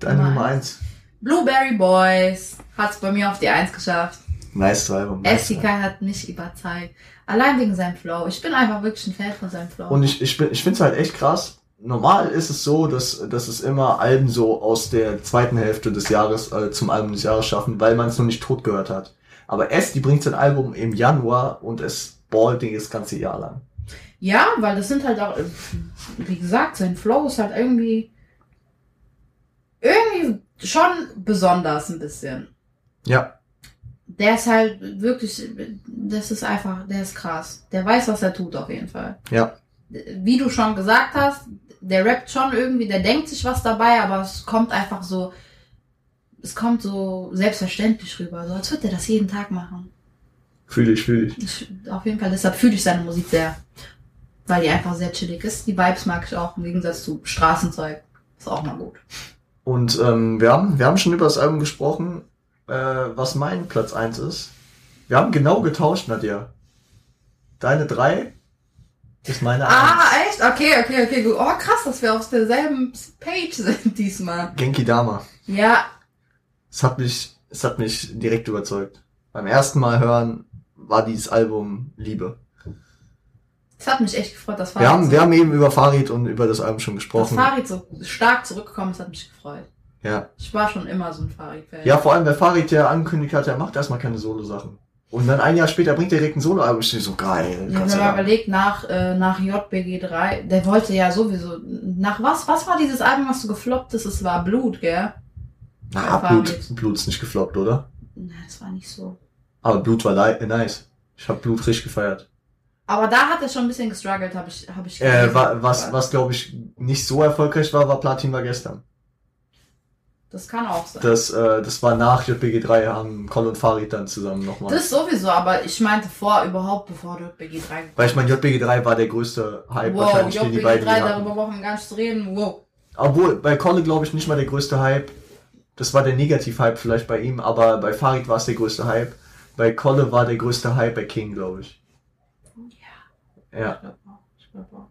Deine Nummer eins. Blueberry Boys hat es bei mir auf die Eins geschafft. Nice Album. Nice SDK hat nicht überzeugt. Allein wegen seinem Flow. Ich bin einfach wirklich ein Fan von seinem Flow. Und ich, ich, bin- ich finde es halt echt krass. Normal ist es so, dass, dass es immer Alben so aus der zweiten Hälfte des Jahres äh, zum Album des Jahres schaffen, weil man es noch nicht tot gehört hat. Aber S, die bringt sein Album im Januar und es ballt das ganze Jahr lang. Ja, weil das sind halt auch, wie gesagt, sein Flow ist halt irgendwie, irgendwie schon besonders ein bisschen. Ja, Der ist halt wirklich, das ist einfach, der ist krass. Der weiß, was er tut auf jeden Fall. ja. Wie du schon gesagt hast, der rappt schon irgendwie, der denkt sich was dabei, aber es kommt einfach so, es kommt so selbstverständlich rüber, so als würde er das jeden Tag machen. Fühle ich, fühle ich. Ich, auf jeden Fall, deshalb fühle ich seine Musik sehr. Weil die einfach sehr chillig ist. Die Vibes mag ich auch, im Gegensatz zu Straßenzeug. Ist auch mal gut. Und ähm, wir, haben, wir haben schon über das Album gesprochen, äh, was mein Platz eins ist. Wir haben genau getauscht, Nadja. Deine drei ist meine Ah, eins. echt? Okay, okay, okay, gut. Oh, krass, dass wir auf derselben Page sind [laughs] diesmal. Genki Dama. Ja, Es hat mich, es hat mich direkt überzeugt. Beim ersten Mal hören war dieses Album Liebe. Es hat mich echt gefreut, dass Wir haben, wir haben eben über Farid und über das Album schon gesprochen. Farid so stark zurückgekommen ist, hat mich gefreut. Ja. Ich war schon immer so ein Farid-Fan. Ja, vor allem, weil Farid ja angekündigt hat, er macht erstmal keine Solo-Sachen. Und dann ein Jahr später bringt er direkt ein Solo-Album. Ich so geil. Ja, man Dank. überlegt, nach, äh, nach JBG3, der wollte ja sowieso, nach was, was war dieses Album, was so gefloppt ist? Es war Blut, gell? Na, Ja, Blut. Blut ist nicht gefloppt, oder? Nein, das war nicht so. Aber Blut war nice. Ich habe Blut richtig gefeiert. Aber da hat er schon ein bisschen gestruggelt, habe ich, hab ich Äh, wa- was, was glaube ich nicht so erfolgreich war, war Platin war gestern. Das kann auch sein. Das, äh, das war nach JBG3, haben Col und Farid dann zusammen nochmal. Das sowieso, aber ich meinte vor, überhaupt bevor JBG3 gekommen Weil ich meine, JBG3 war der größte Hype Wow, wahrscheinlich, den die beiden JBG3, je hatten. darüber brauchen wir gar nicht zu reden. Wow. Obwohl, bei Kolle glaube ich nicht mal der größte Hype. Das war der Negativ-Hype vielleicht bei ihm, aber bei Farid war es der größte Hype. Bei Kolle war der größte Hype bei King, glaube ich. Ja. Ich glaub auch. Ich glaub auch.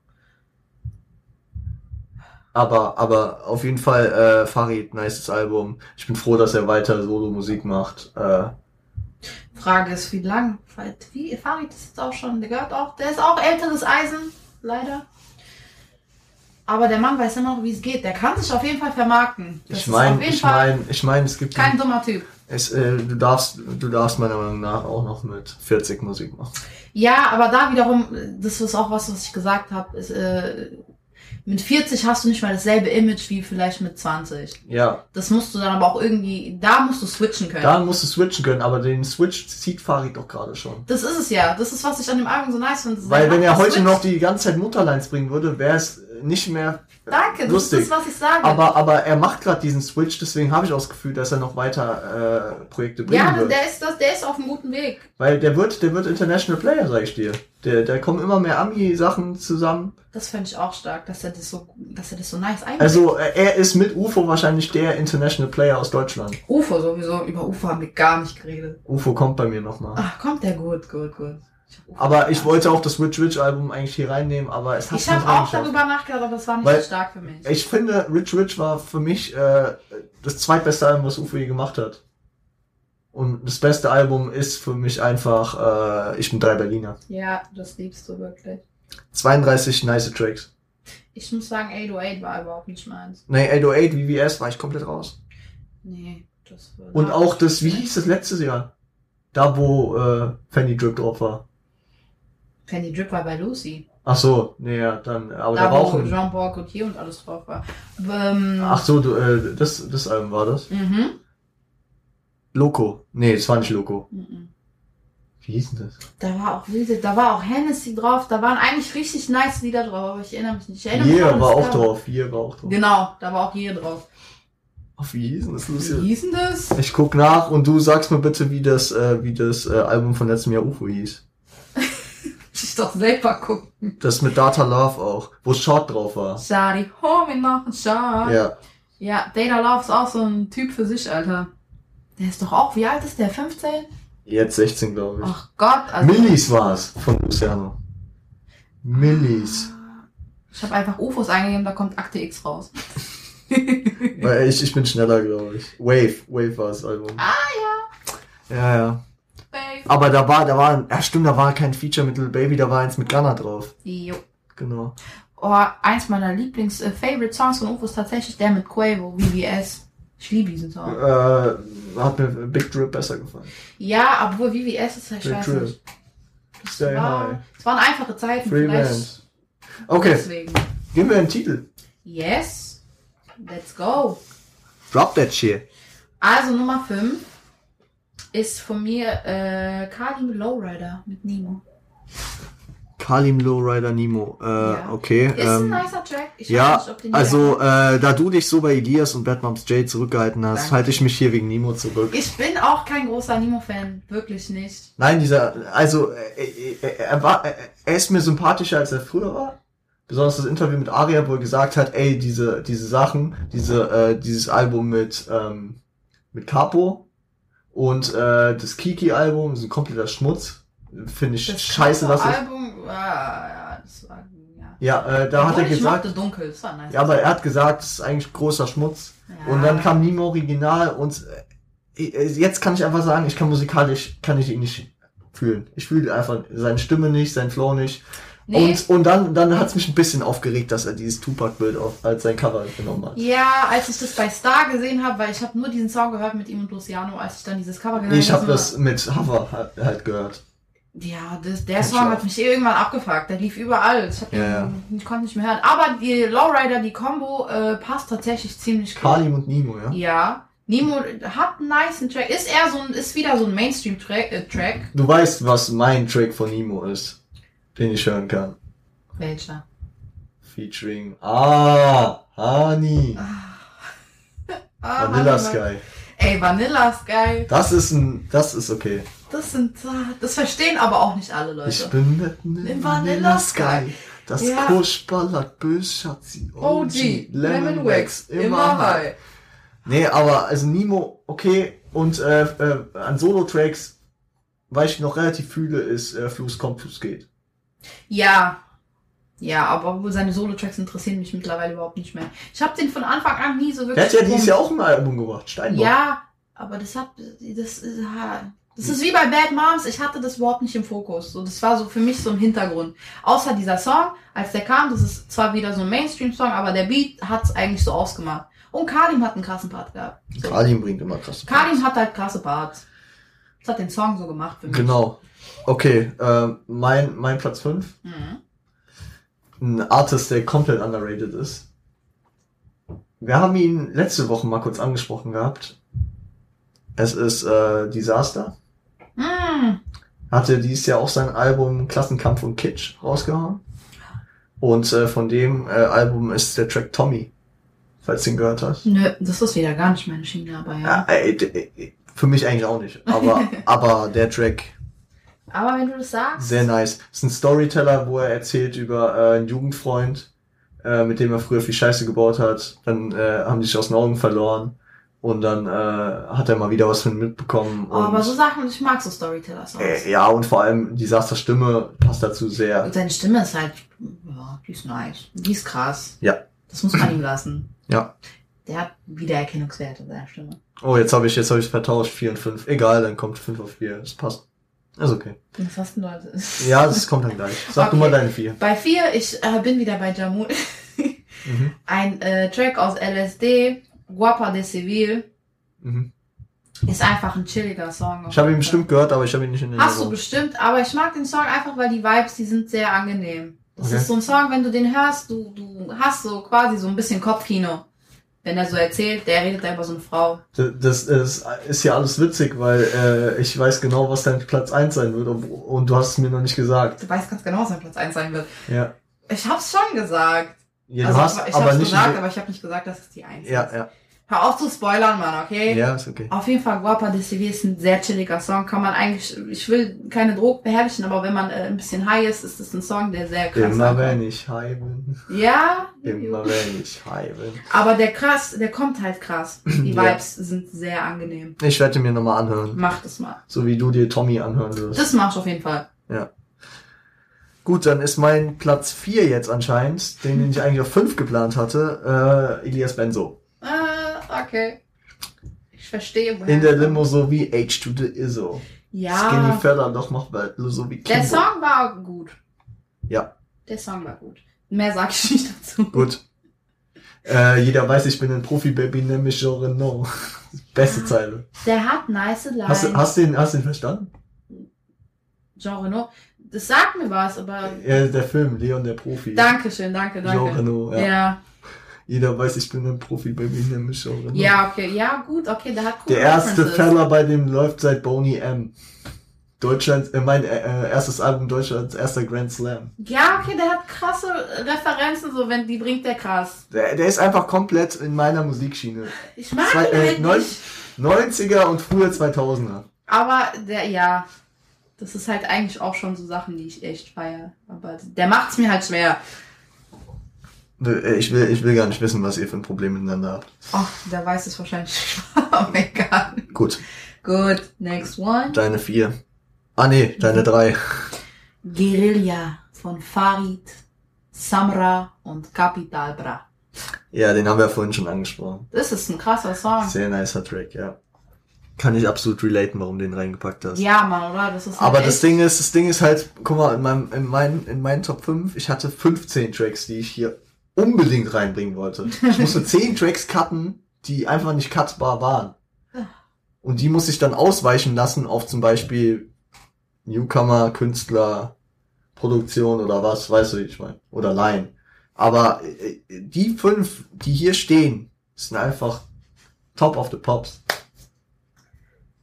aber, aber auf jeden Fall äh, Farid, nices Album. Ich bin froh, dass er weiter Solo-Musik macht. Äh, Frage ist, wie lang? Wie, Farid ist jetzt auch schon, der gehört auch, der ist auch älteres Eisen, leider. Aber der Mann weiß immer noch, wie es geht. Der kann sich auf jeden Fall vermarkten. Das ich meine, ich meine, ich meine, es gibt kein dummer Typ. Es, äh, du darfst, du darfst meiner Meinung nach auch noch mit 40 Musik machen. Ja, aber da wiederum, das ist auch was, was ich gesagt habe, ist, äh, mit 40 hast du nicht mal dasselbe Image wie vielleicht mit 20. Ja, Das musst du dann aber auch irgendwie, da musst du switchen können. da musst du switchen können, aber den Switch zieht Farid doch gerade schon. das ist es ja. Das ist, was ich an dem Album so nice finde. Weil wenn er heute Switch. noch die ganze Zeit Mutterlines bringen würde, wäre es nicht mehr Danke, das lustig. ist das, was ich sage. Aber, aber er macht gerade diesen Switch, deswegen habe ich auch das Gefühl, dass er noch weiter äh, Projekte bringen ja, wird. der ist, das, der ist auf einem guten Weg. Weil der wird, der wird International Player, sag ich dir. Der, da kommen immer mehr Ami-Sachen zusammen. Das fände ich auch stark, dass er das so, dass er das so nice einbringt. Also äh, er ist mit UFO wahrscheinlich der International Player aus Deutschland. UFO sowieso, über UFO haben wir gar nicht geredet. UFO kommt bei mir nochmal. Ach, kommt der gut, gut, gut. Aber ich wollte auch das Rich Rich Album eigentlich hier reinnehmen, aber es hat Ich habe auch darüber nachgedacht, aber das war nicht Weil- so stark für mich. Ich finde, Rich Rich war für mich äh, das zweitbeste Album, was UFO je gemacht hat. Und das beste Album ist für mich einfach äh, Ich bin drei Berliner. Ja, das liebst du wirklich. 32 nice Tracks. Ich muss sagen, 808 war überhaupt nicht meins. Nee, 808 VVS war ich komplett raus. Nee, das war. Und auch das, wie hieß das letztes Jahr? Da, wo äh, Fanny Drip drauf war. Penny Drip war bei Lucy. Ach so, nee, ja, dann, aber da, da, war auch wo ein, Jean-Paul Gaultier und alles drauf war. Ähm, Ach so, du, äh, das, das Album war das? Mhm. Loco. Nee, das war nicht Loco. Mhm. Wie hieß denn das? Da war auch wilde, da war auch Hennessy drauf, da waren eigentlich richtig nice Lieder drauf, aber ich erinnere mich nicht. Ich erinnere mich Yeah an war auch Cover. drauf. Yeah war auch drauf. Genau, da war auch hier drauf. Ach, wie hieß denn das, Wie Lucia? hieß denn das? Ich guck nach und du sagst mir bitte, wie das, äh, wie das äh, Album von letztem Jahr UFO hieß. Ich doch selber gucken. Das mit Data Love auch, wo Short drauf war. Shadi, hol mir noch einen Shot. Ja. Ja. Data Love ist auch so ein Typ für sich, Alter. Der ist doch auch, wie alt ist der? 15? Jetzt 16, glaube ich. Ach Gott, also. Millis war's von Luciano. Millis. Ich habe einfach UFOs eingegeben, da kommt Akte X raus. Weil ich, ich bin schneller, glaube ich. Wave, Wave war das Album. Ah Ja, ja. Aber da war, da war, ja stimmt, da war kein Feature mit Little Baby, da war eins mit Gunner drauf. Jo. Genau. Oh, eins meiner Lieblings-Favorite-Songs von UFO ist tatsächlich der mit Quavo, VVS. Ich liebe diesen Song. Äh, hat mir Big Drip besser gefallen. Ja, obwohl VVS ist, weiß Drip. nicht. Stay War, high. es waren einfache Zeiten, Free vielleicht Bands. Okay, deswegen. geben wir einen Titel. Yes, let's go. Drop that shit. Also Nummer 5 ist von mir äh, Kalim Lowrider mit Nemo. Kalim Lowrider Nemo. Äh, Ja. okay. Ist ein ähm, nicer Track. Ich ja, nicht, also äh, da du dich so bei Elias und Bad Moms J zurückgehalten hast, Danke. halte ich mich hier wegen Nemo zurück. ich bin auch kein großer Nemo-Fan. Wirklich nicht. Nein, dieser, also äh, äh, er, war, er, er ist mir sympathischer als er früher war. Besonders das Interview mit Aria, wo er gesagt hat, ey, diese, diese Sachen, diese, äh, dieses Album mit, ähm, mit Capo und äh, das Kiki-Album sind kompletter Schmutz. Finde ich Das scheiße, was das er. Album, ah, ja, das war, ja. Ja, äh, da hat Obwohl, er ich gesagt, dunkel, das war nice. ja, aber er hat gesagt, es ist eigentlich großer Schmutz. Ja. Und dann kam Nemo Original und äh, jetzt kann ich einfach sagen, ich kann musikalisch, kann ich ihn nicht fühlen. Ich fühle einfach seine Stimme nicht, seinen Flow nicht. Nee. Und, und dann, dann hat's mich ein bisschen aufgeregt, dass er dieses Tupac-Bild als sein Cover genommen hat. Ja, als ich das bei Star gesehen habe, weil ich habe nur diesen Song gehört mit ihm und Luciano, als ich dann dieses Cover gesehen Ich habe habe. das mit Hover halt, halt gehört. Ja, das, der Song hat mich irgendwann abgefuckt. Der lief überall. Ich, Ja, ja. ich konnte nicht mehr hören. Aber die Lowrider, die Combo, äh, passt tatsächlich ziemlich gut. Kalim und Nimo, ja? Ja. Nemo hat einen nice Track. Ist eher so ein, ist wieder so ein Mainstream-Track. Äh, Track. Du weißt, was mein Track von Nimo ist, den ich hören kann. Welcher? Featuring Ah, Hani, [laughs] Ah, Vanilla warte mal. Sky. Ey, Vanilla Sky. Das ist ein, das ist okay. Das sind, das verstehen aber auch nicht alle Leute. Ich bin mitten Im im Vanilla Vanilla Sky. Sky. Das Ja. Kuschballert, Böschatzi, OG, Lemon Wax, immer high. Nee, aber also Nemo, okay. Und äh, äh, an Solo-Tracks, weil ich noch relativ fühle, ist äh, Fluss kommt, Fluss geht. Ja. Ja, aber seine Solo-Tracks interessieren mich mittlerweile überhaupt nicht mehr. Ich habe den von Anfang an nie so wirklich. Der hat ja dieses. Jahr auch ein Album gemacht, Steinbock. Ja, aber das hat, das, ist- das ist wie bei Bad Moms. Ich hatte das überhaupt nicht im Fokus. So, das war so für mich so im Hintergrund. Außer dieser Song, als der kam, das ist zwar wieder so ein Mainstream-Song, aber der Beat hat's eigentlich so ausgemacht. Und Kalim hat einen krassen Part gehabt. So. Kalim bringt immer krasse Kalim hat halt krasse Parts. Das hat den Song so gemacht für mich. Genau. Okay, äh, mein, mein Platz 5. Mhm. Ein Artist, der komplett underrated ist. Wir haben ihn letzte Woche mal kurz angesprochen gehabt. Es ist äh, Disaster. Mhm. Hatte dieses Jahr auch sein Album Klassenkampf und Kitsch rausgehauen. Und äh, von dem äh, Album ist der Track Tommy. Falls du ihn gehört hast. Nö, das ist wieder gar nicht meine Schiene, aber ja. Ja, äh, d- äh, für mich eigentlich auch nicht. Aber, [laughs] aber der Track Aber wenn du das sagst. Sehr nice. Ist ein Storyteller, wo er erzählt über äh, einen Jugendfreund, äh, mit dem er früher viel Scheiße gebaut hat. Dann äh, haben die sich aus den Augen verloren. Und dann äh, hat er mal wieder was von ihm mitbekommen. Oh, aber so Sachen, ich mag so Storyteller-Songs. äh, ja, und vor allem Disasters Stimme passt dazu sehr. Und seine Stimme ist halt, ja, die ist nice. Die ist krass. Ja. Das muss man ihm lassen. Ja. Der hat Wiedererkennungswerte in seiner Stimme. Oh, jetzt habe ich jetzt habe ich vertauscht 4 und 5. Egal, dann kommt 5 auf 4. Das passt. Ist okay. Was hast du Leute? Ja, das kommt dann gleich. Sag du Okay. mal deine 4. Bei vier, ich äh, bin wieder bei Jamul. [laughs] Mhm. Ein äh, Track aus LSD, Guapa de Civil, Mhm. ist einfach ein chilliger Song. Ich habe ihn bestimmt gehört, aber ich habe ihn nicht in Hast du bestimmt, aber ich mag den Song einfach, weil die Vibes, die sind sehr angenehm. Das Okay. ist so ein Song, wenn du den hörst, du, du hast so quasi so ein bisschen Kopfkino. Wenn er so erzählt, der redet da über so eine Frau. Das, das ist ja alles witzig, weil äh, ich weiß genau, was dein Platz 1 sein wird und, und du hast es mir noch nicht gesagt. Du weißt ganz genau, was sein Platz 1 sein wird. Ja. Ich hab's schon gesagt. ja also du hast ich aber hab's nicht. gesagt, aber ich habe nicht gesagt, dass es die 1 ja, ist. ja. Hör auf zu spoilern, Mann, okay? Ja, ist okay. Auf jeden Fall, Guapa de Civil ist ein sehr chilliger Song. Kann man eigentlich, ich will keine Drogen beherrschen, aber wenn man äh, ein bisschen high ist, ist es ein Song, der sehr krass Immer ankommt. wenn ich high bin. Ja, Immer wenn ich high bin. aber der krass, der kommt halt krass. [clears throat] Die Ja. Vibes sind sehr angenehm. Ich werde mir nochmal anhören. Mach das mal. So wie du dir Tommy anhören wirst. Das machst du auf jeden Fall. Gut, dann ist mein Platz 4 jetzt anscheinend, den ich eigentlich auf 5 geplant hatte, äh, Elias Benzo. Ah, okay. Ich verstehe, In der. Limo so wie H to the Izzo. Skinny Ja, Fella doch noch mal so wie der Kimbo. Song war gut. Ja. Der Song war gut. Mehr sag ich nicht dazu. Gut. Äh, jeder weiß, ich bin ein Profi-Baby, nenn mich Jean Renault. [laughs] Beste Zeile. Der hat nice Lines. Hast, du- hast, du den, hast du den verstanden? Jean Renault. Das sagt mir was, aber. Ja, der Film, Leon der Profi. Dankeschön, danke, Jean danke. Renault, ja. Ja. Jeder weiß, ich bin ein Profi-Baby, nenn mich Jean Renault. ja, okay. Ja, gut, okay, der hat Der erste. Fella bei dem läuft seit Boney M. Deutschlands, äh, mein äh, erstes Album Deutschlands erster Grand Slam. Ja, okay, der hat krasse Referenzen, so wenn die bringt der krass. Der, der ist einfach komplett in meiner Musikschiene. Ich mag Zwei- ihn äh, halt neun- nicht. 90er und früher 2000er. Aber der, ja, das ist halt eigentlich auch schon so Sachen, die ich echt feiere. Aber der macht's mir halt schwer. Äh, Ich will, ich will gar nicht wissen, was ihr für ein Problem miteinander habt. Ach, der weiß es wahrscheinlich nicht. [laughs] Aber egal. Gut, Gut, next one. deine vier. Ah nee, deine drei. Guerilla von Farid, Samra und Capital Bra. Ja, den haben wir vorhin schon angesprochen. Das ist ein krasser Song. Sehr nicer Track, ja. Kann ich absolut relaten, warum du den reingepackt hast. Ja, Mann, oder? Das ist halt Aber das Ding ist, das Ding ist halt, guck mal, in meinem, in meinen, in meinen Top 5, ich hatte 15 Tracks, die ich hier unbedingt reinbringen wollte. Ich musste 10 Tracks cutten, die einfach nicht cutbar waren. Und die muss ich dann ausweichen lassen auf zum Beispiel Newcomer, Künstler, Produktion oder was, weißt du, wie ich meine. Oder Line. Aber äh, die fünf, die hier stehen, sind einfach top of the pops.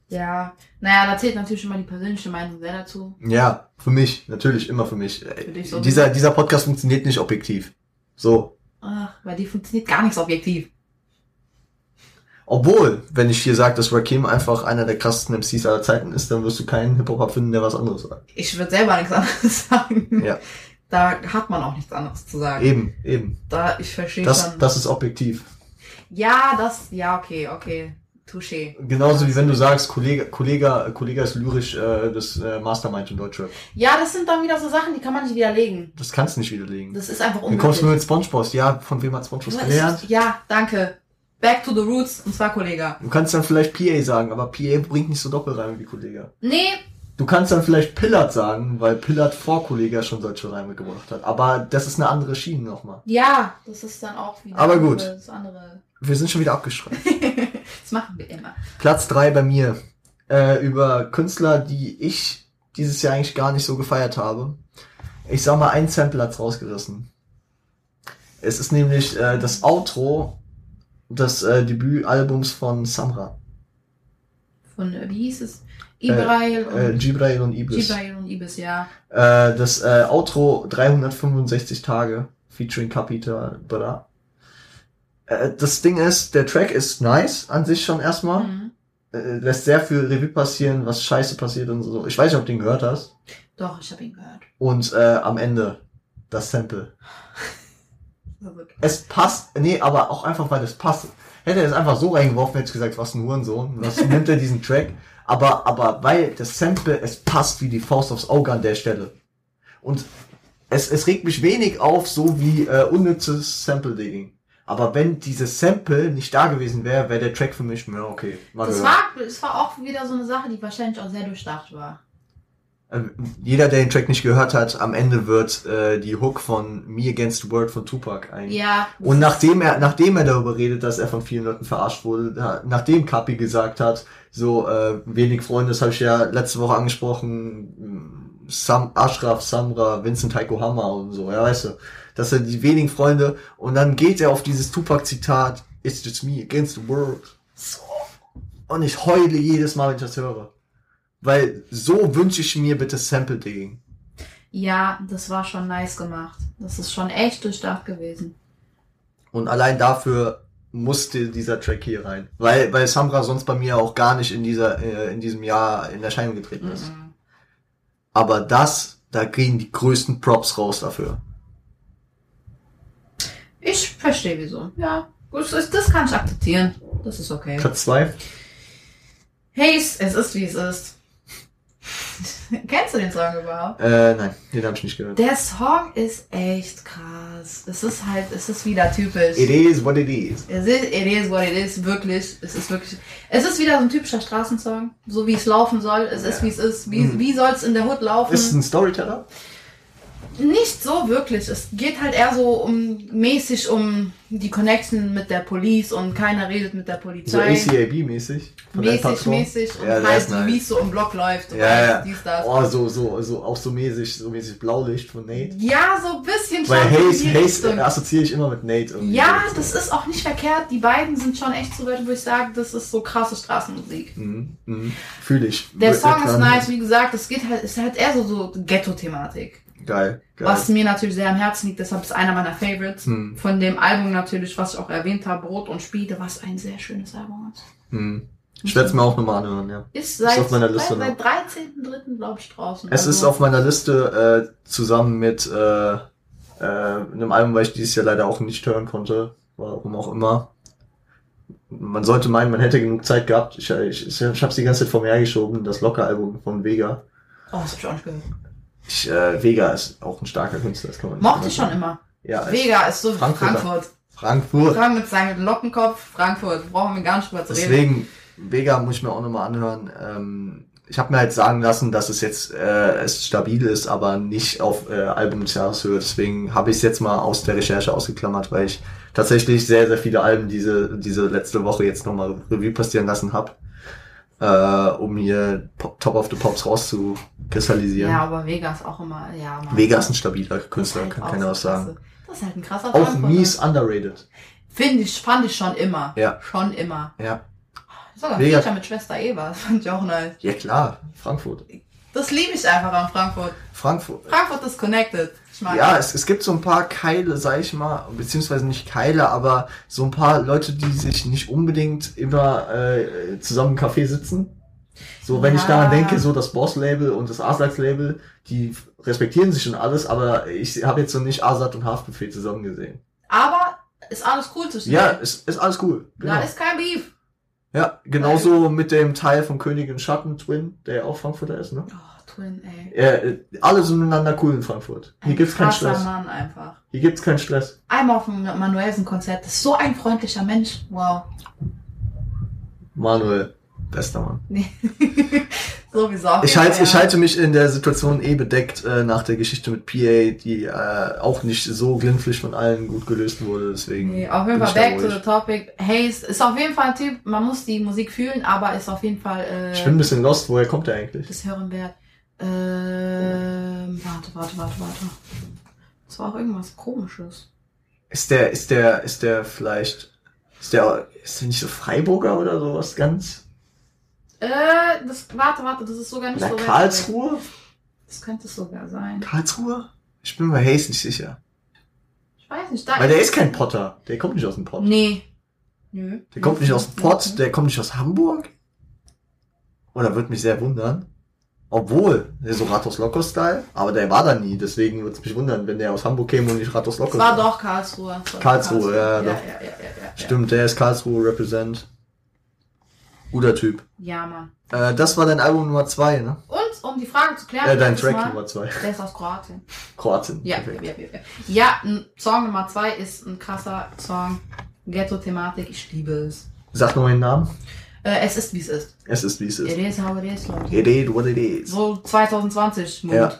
Ja. Naja, da zählt natürlich immer die persönliche Meinung sehr dazu. Ja, für mich, natürlich, immer für mich. Für sowieso. dieser, dieser Podcast funktioniert nicht objektiv. So. Ach, weil die funktioniert gar nichts objektiv. Obwohl, wenn ich hier sage, dass Rakim einfach einer der krassesten MCs aller Zeiten ist, dann wirst du keinen Hip-Hop finden, der was anderes sagt. Ich würde selber nichts anderes [laughs] sagen. Ja. Da hat man auch nichts anderes zu sagen. Eben, eben. Da, ich verstehe Das, schon. das ist objektiv. ja, das, ja, okay, okay. Touché. Genauso wie wenn du sagst, Kollege, Kollege, Kollege ist lyrisch äh, das äh, Mastermind in Deutschrap. Ja, das sind dann wieder so Sachen, die kann man nicht widerlegen. Das kannst du nicht widerlegen. Das ist einfach kommst du nur unmöglich. mit Spongebob? Ja, von wem hat Spongebob gelernt? Ja, danke. Back to the roots, und zwar Kollege. Du kannst dann vielleicht PA sagen, aber PA bringt nicht so Doppelreime wie Kollege. Nee, Du kannst dann vielleicht Pillard sagen, weil Pillard vor Kollege schon solche Reime gebracht hat. Aber das ist eine andere Schiene nochmal. ja, das ist dann auch wieder Aber gut. das andere. Wir sind schon wieder abgeschreibt. [laughs] Das machen wir immer. Platz drei bei mir. Äh, über Künstler, die ich dieses Jahr eigentlich gar nicht so gefeiert habe. Ich sag mal, ein Sample hat's rausgerissen. Es ist nämlich äh, das Outro des äh, Debütalbums von Samra. Von, äh, wie hieß es? Ibrail Äh, und Gibrail und Ibis. Ibrail und Ibis, ja. Äh, das äh, Outro 365 Tage featuring Capital Bra. Äh, das Ding ist, der Track ist nice an sich schon erstmal. Mhm. Äh, lässt sehr viel Revue passieren, was scheiße passiert und so. Ich weiß nicht, ob du den gehört hast. Doch, ich habe ihn gehört. Und äh, am Ende das Sample. [laughs] Es passt, nee, aber auch einfach, weil es passt. Hätte er es einfach so reingeworfen, hätte ich gesagt, was ein Hurensohn. Was nimmt er diesen Track? Aber, aber weil das Sample, es passt wie die Faust aufs Auge an der Stelle. Und es, es regt mich wenig auf, so wie äh, unnützes Sample-Digging. Aber wenn dieses Sample nicht da gewesen wäre, wäre der Track für mich, ja, okay. Mal Das gehört. war, das war auch wieder so eine Sache, die wahrscheinlich auch sehr durchdacht war. Ähm, Jeder, der den Track nicht gehört hat, am Ende wird äh, die Hook von Me Against the World von Tupac ein. Ja. Und nachdem er, nachdem er darüber redet, dass er von vielen Leuten verarscht wurde, nachdem Kapi gesagt hat, so äh, wenig Freunde, das habe ich ja letzte Woche angesprochen, Sam, Ashraf, Samra, Vincent Heiko Hammer und so, ja, weißt du, dass er die wenigen Freunde und dann geht er auf dieses Tupac-Zitat, It's just me against the world. So. Und ich heule jedes Mal, wenn ich das höre. Weil so wünsche ich mir bitte Sample-Digging. Ja, das war schon nice gemacht. Das ist schon echt durchdacht gewesen. Und allein dafür musste dieser Track hier rein. Weil, weil Samra sonst bei mir auch gar nicht in dieser, äh, in diesem Jahr in Erscheinung getreten ist. Mhm. Aber das, da kriegen die größten Props raus dafür. Ich verstehe wieso. Ja, gut, das, das kann ich akzeptieren. Das ist okay. Platz zwei Hey, es ist wie es ist. [laughs] Kennst du den Song überhaupt? Äh, nein, den habe ich nicht gehört. Der Song ist echt krass. Es ist halt, es ist wieder typisch. It is what it is. Es ist, it is what it is, wirklich. Es ist wirklich. Es ist wieder so ein typischer Straßensong. So wie es laufen soll. Es ist Ja. wie es ist. Wie, Mhm. wie soll es in der Hood laufen? Ist es ein Storyteller? Nicht so wirklich. Es geht halt eher so um mäßig um die Connection mit der Police und keiner redet mit der So Polizei. ACAB-mäßig? von El mäßig, mäßig und Ja, halt so, nice. wie es so im Block läuft. und Ja, alles, ja. Dies, das. Oh, so, so, so, auch so mäßig, so mäßig Blaulicht von Nate. Ja, so ein bisschen Weil schon in Haze, Haze assoziiere ich immer mit Nate. irgendwie. Ja, das ist auch nicht verkehrt. Die beiden sind schon echt so Leute, wo ich sage, das ist so krasse Straßenmusik. Mhm, mhm. Fühle ich. Der Song ist nice, wie gesagt, es geht halt, ist halt eher so, so Ghetto-Thematik. Geil, geil. Was mir natürlich sehr am Herzen liegt, deshalb ist einer meiner Favorites. Hm. Von dem Album natürlich, was ich auch erwähnt habe, Brot und Spiele, was ein sehr schönes Album ist. Hm. Ich werde es mir auch nochmal anhören, ja. Ist seit, auf meiner Liste seit, seit 13.3. glaube ich draußen. Es Also, ist auf meiner Liste äh, zusammen mit äh, äh, einem Album, weil ich dieses Jahr leider auch nicht hören konnte, warum auch immer. Man sollte meinen, man hätte genug Zeit gehabt. Ich, ich, ich, ich habe es die ganze Zeit vor mir hergeschoben, das Locker-Album von Vega. Oh, das hab ich auch nicht gehört. Ich, äh, Vega ist auch ein starker Künstler, das kann man nicht Mochte ich schon immer. Ja, Vega ist so Frankfurter. Frankfurt. Frankfurt. Frank mit seinem Lockenkopf, Frankfurt. Brauchen wir gar nicht drüber zu reden. Deswegen, Vega muss ich mir auch nochmal anhören. Ähm, ich habe mir halt sagen lassen, dass es jetzt äh, es stabil ist, aber nicht auf äh, Album des Jahres Höhe. Deswegen habe ich es jetzt mal aus der Recherche ausgeklammert, weil ich tatsächlich sehr, sehr viele Alben diese, diese letzte Woche jetzt nochmal Revue passieren lassen habe, äh, um hier Pop, Top of the Pops rauszukristallisieren. Ja, aber Vega ist auch immer, ja. Mann. Vega ist ein stabiler Künstler, halt kann keiner was sagen. Das ist halt ein krasser Auch Frankfurter. mies underrated. Finde ich, fand ich schon immer. Ja. Schon immer. Ja. Sogar. Feature mit Schwester Eva. Das fand ich auch nice. Ja klar, Frankfurt. Das liebe ich einfach an Frankfurt. Frankfurt. Frankfurt ist connected. Ich Ja, es, es gibt so ein paar Keile, sag ich mal, beziehungsweise nicht Keile, aber so ein paar Leute, die sich nicht unbedingt immer äh, zusammen im Café sitzen. So, wenn ich Ja. daran denke, so das Boss-Label und das Asax-Label, die respektieren sich und alles, aber ich habe jetzt so nicht Asad und Haftbefehl zusammen gesehen. Aber ist alles cool zwischen Ja, ist, ist alles cool. Genau. Da ist kein Beef. Ja, genauso mit dem Teil von Königin Schatten, Twin, der ja auch Frankfurter ist, ne? Oh, Twin, ey. Äh, alle sind miteinander cool in Frankfurt. Hier Ein gibt's keinen Stress. Mann einfach. Hier gibt's keinen Stress. Einmal auf dem Manuelsen-Konzert. Das ist so ein freundlicher Mensch. Wow. Manuel, bester Mann. [laughs] Sowieso. Ich halte, ich halte mich in der Situation eh bedeckt äh, nach der Geschichte mit PA, die äh, auch nicht so glimpflich von allen gut gelöst wurde. Deswegen. Nee, auf jeden Fall back to the topic. Hayes ist auf jeden Fall ein Typ, man muss die Musik fühlen, aber ist auf jeden Fall äh, Ich bin ein bisschen lost. Woher kommt der eigentlich? das Hören wert. Ähm, warte, warte, warte, warte. Das war auch irgendwas komisches. Ist der, ist der, ist der vielleicht, ist der, ist der nicht so Freiburger oder sowas ganz? Äh, das, warte, warte, das ist sogar nicht Oder so weit weg. Karlsruhe? Das könnte es sogar sein. Karlsruhe? Ich bin mir bei Hayes nicht sicher. Ich weiß nicht. Da Weil der ist kein Potter. Der kommt nicht aus dem Pott. Nee. Nö. Der kommt nicht aus dem Pott, der kommt nicht aus Hamburg. Oder wird mich sehr wundern. Obwohl, der ist so Ratos Loco-Style, aber der war da nie, deswegen würde es mich wundern, wenn der aus Hamburg käme und nicht Ratos Loco Es war doch Karlsruhe. War Karlsruhe, ja, ja, doch. ja, ja, ja, ja, Stimmt, der ist Karlsruhe Represent. Guter Typ. Ja, Mann. Äh, das war dein Album Nummer zwei, ne? Und, um die Frage zu klären, Äh, dein Track Mal, Nummer zwei. der ist aus Kroatien. Kroatien. Ja, ja, ja, ja. ja. Song Nummer zwei ist ein krasser Song. Ghetto-Thematik, ich liebe es. Sag noch den Namen. Äh, es ist, wie es ist. Es ist, wie es It ist. is how it is, Leute. It is what it is. So 2020 Mut. Ja.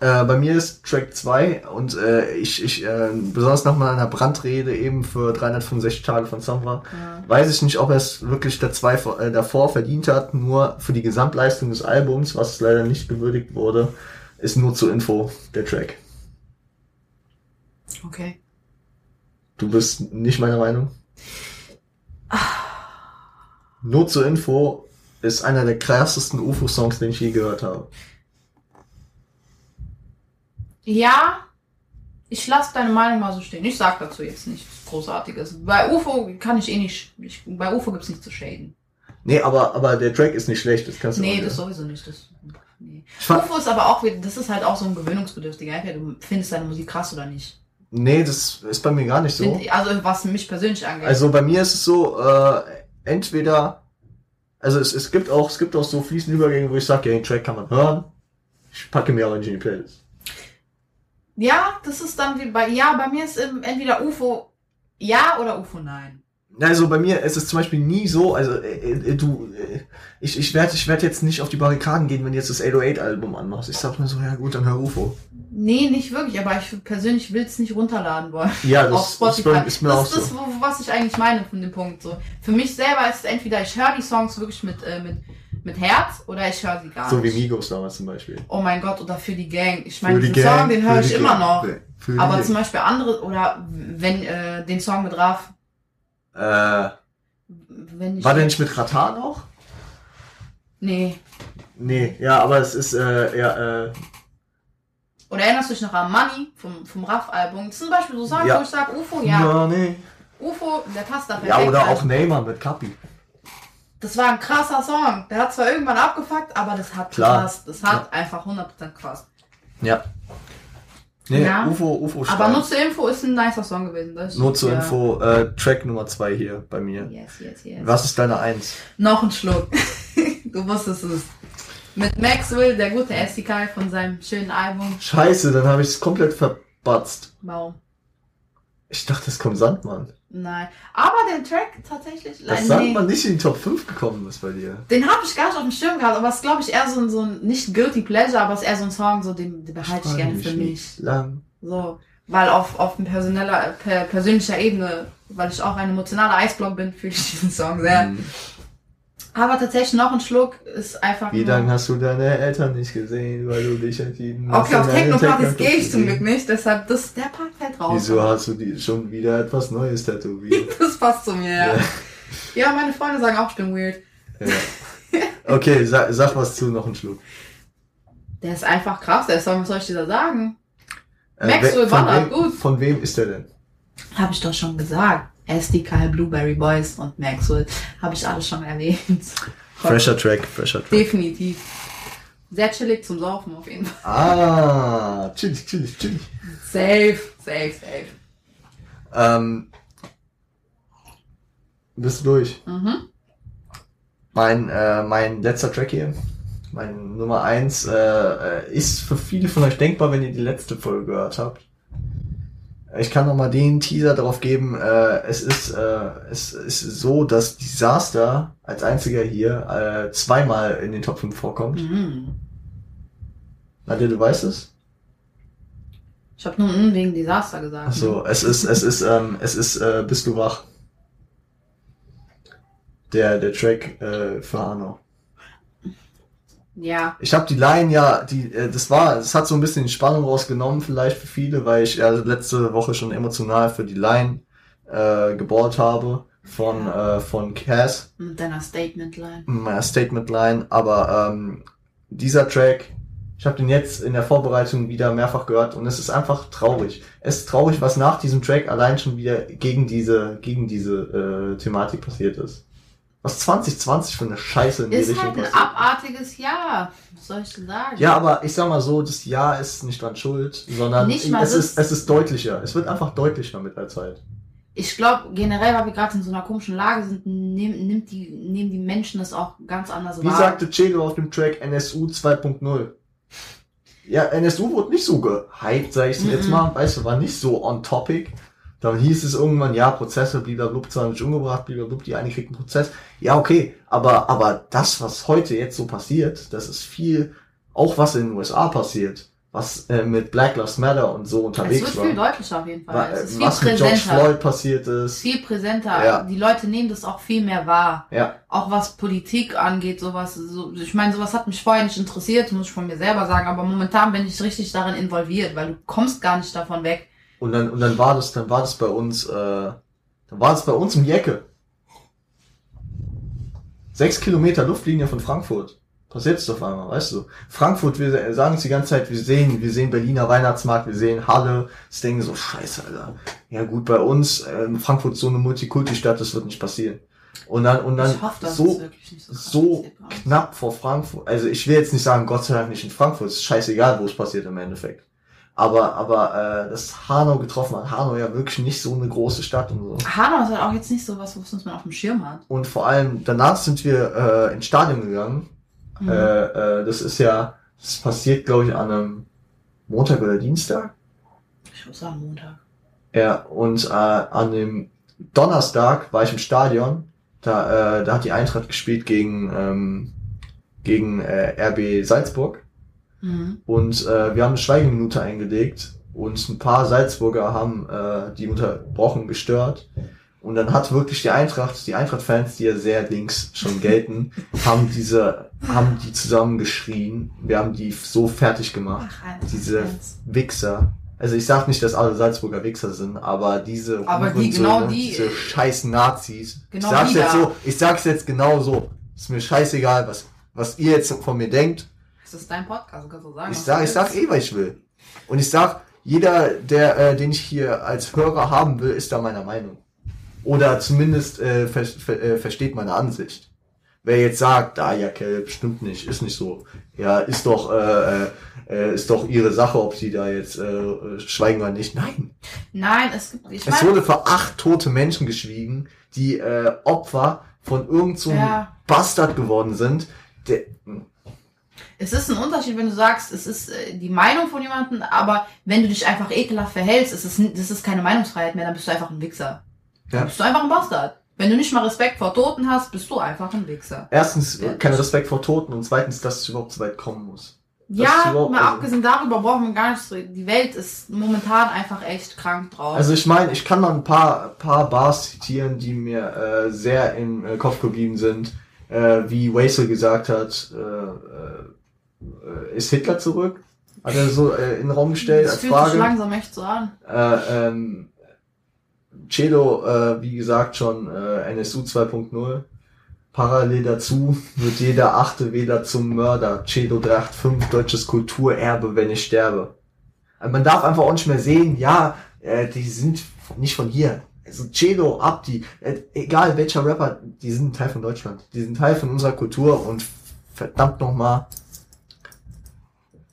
Äh, bei mir ist Track 2 und äh, ich, ich äh, besonders nach meiner Brandrede eben für 365 Tage von Samra, Ja. weiß ich nicht, ob er es wirklich der zwei, äh, davor verdient hat, nur für die Gesamtleistung des Albums, was leider nicht gewürdigt wurde, ist nur zur Info der Track. Okay. Du bist nicht meiner Meinung? Nur zur Info ist einer der krassesten UFO-Songs, den ich je gehört habe. Ja, ich lasse deine Meinung mal so stehen. Ich sag dazu jetzt nichts Großartiges. Bei UFO kann ich eh nicht. Ich, bei UFO gibt's nichts zu shaden. Nee, aber, aber der Track ist nicht schlecht, das kannst du Nee, das sagen. sowieso nicht. Das, nee. UFO ist aber auch das ist halt auch so ein gewöhnungsbedürftiger. Entweder du findest deine Musik krass oder nicht. Nee, das ist bei mir gar nicht so. Also was mich persönlich angeht. Also bei mir ist es so, äh, entweder, also es, es gibt auch, es gibt auch so fließende Übergänge, wo ich sage, ja, den Track kann man hören. Ich packe mir aber nicht in die Playlist. Ja, das ist dann wie bei, ja, bei mir ist entweder UFO ja oder UFO nein. Also bei mir ist es zum Beispiel nie so, also äh, äh, du, äh, ich, ich werde ich werd jetzt nicht auf die Barrikaden gehen, wenn du jetzt das 808-Album anmachst. Ich sag mir so, ja gut, dann hör UFO. Nee, nicht wirklich, aber ich persönlich will es nicht runterladen wollen. Ja, das, [laughs] ist, bei- ist mir das auch ist das, so. was ich eigentlich meine von dem Punkt. So. Für mich selber ist es entweder ich höre die Songs wirklich mit, äh, mit, mit Herz oder ich höre sie gar So wie nicht. Migos damals zum Beispiel. Oh mein Gott, oder für die Gang. Ich meine, Für die diesen Gang, Song, den höre ich immer Gang, noch. Für Aber zum Beispiel andere, oder wenn äh, den Song mit Raf, äh, wenn ich. war der nicht mit Ratar noch? Nee. Nee, ja, aber es ist, äh, ja, äh, Oder erinnerst du dich noch an Money vom, vom Raf-Album? Zum Beispiel so Songs, Ja. wo ich sage, UFO, ja. ja, nee. UFO, der passt da perfekt. Ja, oder auch Neymar mit Kapi. Das war ein krasser Song. Der hat zwar irgendwann abgefuckt, aber das hat Klar. gepasst. Das hat einfach 100% gepasst. Ja. Nee, Ja. UFO, UFO Aber stark. nur zur Info ist ein nicer Song gewesen. Das Nur zur ja. Info, äh, Track Nummer zwei hier bei mir. Yes, yes, yes. Was ist deine Eins? Noch ein Schluck. [laughs] du wusstest es. Mit Maxwell, der gute SDK von seinem schönen Album. Scheiße, dann habe ich es komplett verbatzt. Warum? Ich dachte, es kommt Sandmann. Nein. Aber der Track tatsächlich. Dass nee. Sandmann nicht in die Top 5 gekommen ist bei dir. Den habe ich gar nicht auf dem Schirm gehabt, aber es ist, glaube ich, eher so ein, so ein, nicht Guilty Pleasure, aber es ist eher so ein Song, so den, den behalte ich gerne für mich. Lang. So. Weil auf, auf personeller, per, persönlicher Ebene, weil ich auch ein emotionaler Eisblock bin, fühle ich diesen Song sehr. Hm. Aber tatsächlich noch ein Schluck ist einfach. Wie lange hast du deine Eltern nicht gesehen, weil du dich entschieden hast? Okay, auf Techno-Partys gehe ich zu zum? Glück nicht, deshalb, das, der Part fällt raus. Wieso hast du die schon wieder etwas Neues tätowiert? [laughs] Das passt zu mir, ja. Ja. Ja, meine Freunde sagen auch, ich bin weird. ja. Okay, sag, sag was zu, noch einen Schluck. Der ist einfach krass, der Song, was soll ich dir da sagen? Äh, Maxwell wem, gut. Von wem ist der denn? Habe ich doch schon gesagt. SDK, Blueberry Boys und Maxwell. Habe ich alles schon erwähnt. Fresher Track, fresher Track. Definitiv. Sehr chillig zum Saufen auf jeden Fall. Ah, chillig, chillig, chillig. Safe, safe, safe. Ähm, bist du durch? Mhm. Mein, äh, mein letzter Track hier, mein Nummer eins, äh, äh, ist für viele von euch denkbar, wenn ihr die letzte Folge gehört habt. Ich kann noch mal den Teaser darauf geben. Äh, es ist äh, es ist so, dass Disaster als einziger hier äh, zweimal in den Top 5 vorkommt. Mhm. Nadja, du weißt es? Ich habe nur mm wegen Desaster gesagt. Achso, es ist es ist ähm, es ist äh, bist du wach? Der der Track äh, für Hanau. Ja. Ich habe die Line ja, die, äh, das war, das hat so ein bisschen die Spannung rausgenommen, vielleicht für viele, weil ich ja letzte Woche schon emotional für die Line äh, gebohrt habe von äh, von Cass, Mit deiner Statement-Line. meiner Statement Line. Aber ähm, dieser Track, ich habe den jetzt in der Vorbereitung wieder mehrfach gehört und es ist einfach traurig. Es ist traurig, was nach diesem Track allein schon wieder gegen diese gegen diese äh, Thematik passiert ist. Was 2020 für eine Scheiße in die Ist Richtung halt ein passiert. abartiges Jahr. Was soll ich denn sagen? Ja, aber ich sag mal so, das Jahr ist nicht dran schuld, sondern Nicht mal es, das- ist, es ist deutlicher. Es wird einfach deutlicher mit der Zeit. Ich glaube, generell, weil wir gerade in so einer komischen Lage sind, nehm, nimmt die, nehmen die Menschen das auch ganz anders Wie wahr. sagte Chelo auf dem Track NSU 2.0? Ja, NSU wurde nicht so gehypt, sag ich jetzt Mhm. mal. Weißt du, war nicht so on topic. Dann hieß es irgendwann, ja, Prozesse, blablabla, zwar nicht umgebracht, blablabla, die eine kriegt einen Prozess. Ja, okay, aber, aber das, was heute jetzt so passiert, das ist viel, auch was in den USA passiert, was äh, mit Black Lives Matter und so es unterwegs wird war. viel deutlicher auf jeden Fall. Wa- es ist äh, viel was mit George präsenter. Floyd passiert ist. Viel präsenter. Ja. Die Leute nehmen das auch viel mehr wahr. Ja, Auch was Politik angeht, sowas. So, ich meine, sowas hat mich vorher nicht interessiert, muss ich von mir selber sagen. Aber momentan bin ich richtig darin involviert, weil du kommst gar nicht davon weg. Und dann, und dann war das, dann war das bei uns, äh, dann war das bei uns um die Ecke. Sechs Kilometer Luftlinie von Frankfurt. Passiert es auf einmal, weißt du. Frankfurt, wir sagen es die ganze Zeit, wir sehen, wir sehen Berliner Weihnachtsmarkt, wir sehen Halle, das denken so, scheiße, Alter. Ja gut, bei uns, ähm, Frankfurt ist so eine Multikulti-Stadt, das wird nicht passieren. Und dann, und dann hoffe, es so, so so knapp vor Frankfurt. Also ich will jetzt nicht sagen, Gott sei Dank nicht in Frankfurt, ist scheißegal, wo es passiert im Endeffekt. Aber, aber äh, dass Hanau getroffen hat, Hanau ja wirklich nicht so eine große Stadt und so. Hanau ist halt auch jetzt nicht so was, was man auf dem Schirm hat. Und vor allem danach sind wir äh, ins Stadion gegangen. Mhm. Äh, äh, das ist ja, das passiert glaube ich an einem Montag oder Dienstag. Ich muss sagen, Montag. Ja, und äh, an dem Donnerstag war ich im Stadion. Da, äh, da hat die Eintracht gespielt gegen, ähm, gegen äh, RB Salzburg. Mhm. Und äh, wir haben eine Schweigeminute eingelegt und ein paar Salzburger haben äh, die unterbrochen gestört. Und dann hat wirklich die Eintracht, die Eintracht-Fans, die ja sehr links schon [laughs] gelten, haben diese, haben die zusammen geschrien. Wir haben die so fertig gemacht. Ach, Diese. Wichser. Also ich sag nicht, dass alle Salzburger Wichser sind, aber diese Aber die- genau die- diese scheiß Nazis. Genau ich sag's die jetzt da. so, ich sag's jetzt genau so. Ist mir scheißegal, was, was ihr jetzt von mir denkt. Das ist dein Podcast, du kannst so sagen. Ich sag, ich sag eh, was ich will. Und ich sag, jeder, der, äh, den ich hier als Hörer haben will, ist da meiner Meinung. Oder zumindest äh, ver ver äh, versteht meine Ansicht. Wer jetzt sagt, ah ja, Kelp, stimmt nicht, ist nicht so. Ja, ist doch, äh, äh, ist doch ihre Sache, ob sie da jetzt äh, schweigen oder nicht. Nein. Nein, es gibt. Ich Es wurde für acht tote Menschen geschwiegen, die äh, Opfer von irgendeinem so einem Ja. Bastard geworden sind. Der, Es ist ein Unterschied, wenn du sagst, es ist äh, die Meinung von jemandem, aber wenn du dich einfach ekelhaft verhältst, ist es, n- das ist keine Meinungsfreiheit mehr, dann bist du einfach ein Wichser. Ja. Dann bist du einfach ein Bastard. Wenn du nicht mal Respekt vor Toten hast, bist du einfach ein Wichser. Erstens Ja. kein Respekt vor Toten und zweitens, dass es überhaupt so weit kommen muss. Das ist Ja, mal also- abgesehen darüber brauchen wir gar nicht so. Die Welt ist momentan einfach echt krank drauf. Also ich meine, ich kann mal ein paar, paar Bars zitieren, die mir äh, sehr im äh, Kopf geblieben sind. Äh, wie Waisel gesagt hat, äh, äh, ist Hitler zurück? Hat er so äh, in den Raum gestellt das als fühlt sich Frage. langsam echt so an. Äh, ähm, Cedo, äh, wie gesagt, schon äh, NSU 2.0. Parallel dazu wird jeder achte Wähler zum Mörder. Cedo 385, deutsches Kulturerbe, wenn ich sterbe. Also man darf einfach auch nicht mehr sehen, ja, äh, die sind nicht von hier. Also Cedo, Abdi, äh, egal welcher Rapper, die sind ein Teil von Deutschland. Die sind Teil von unserer Kultur und verdammt nochmal,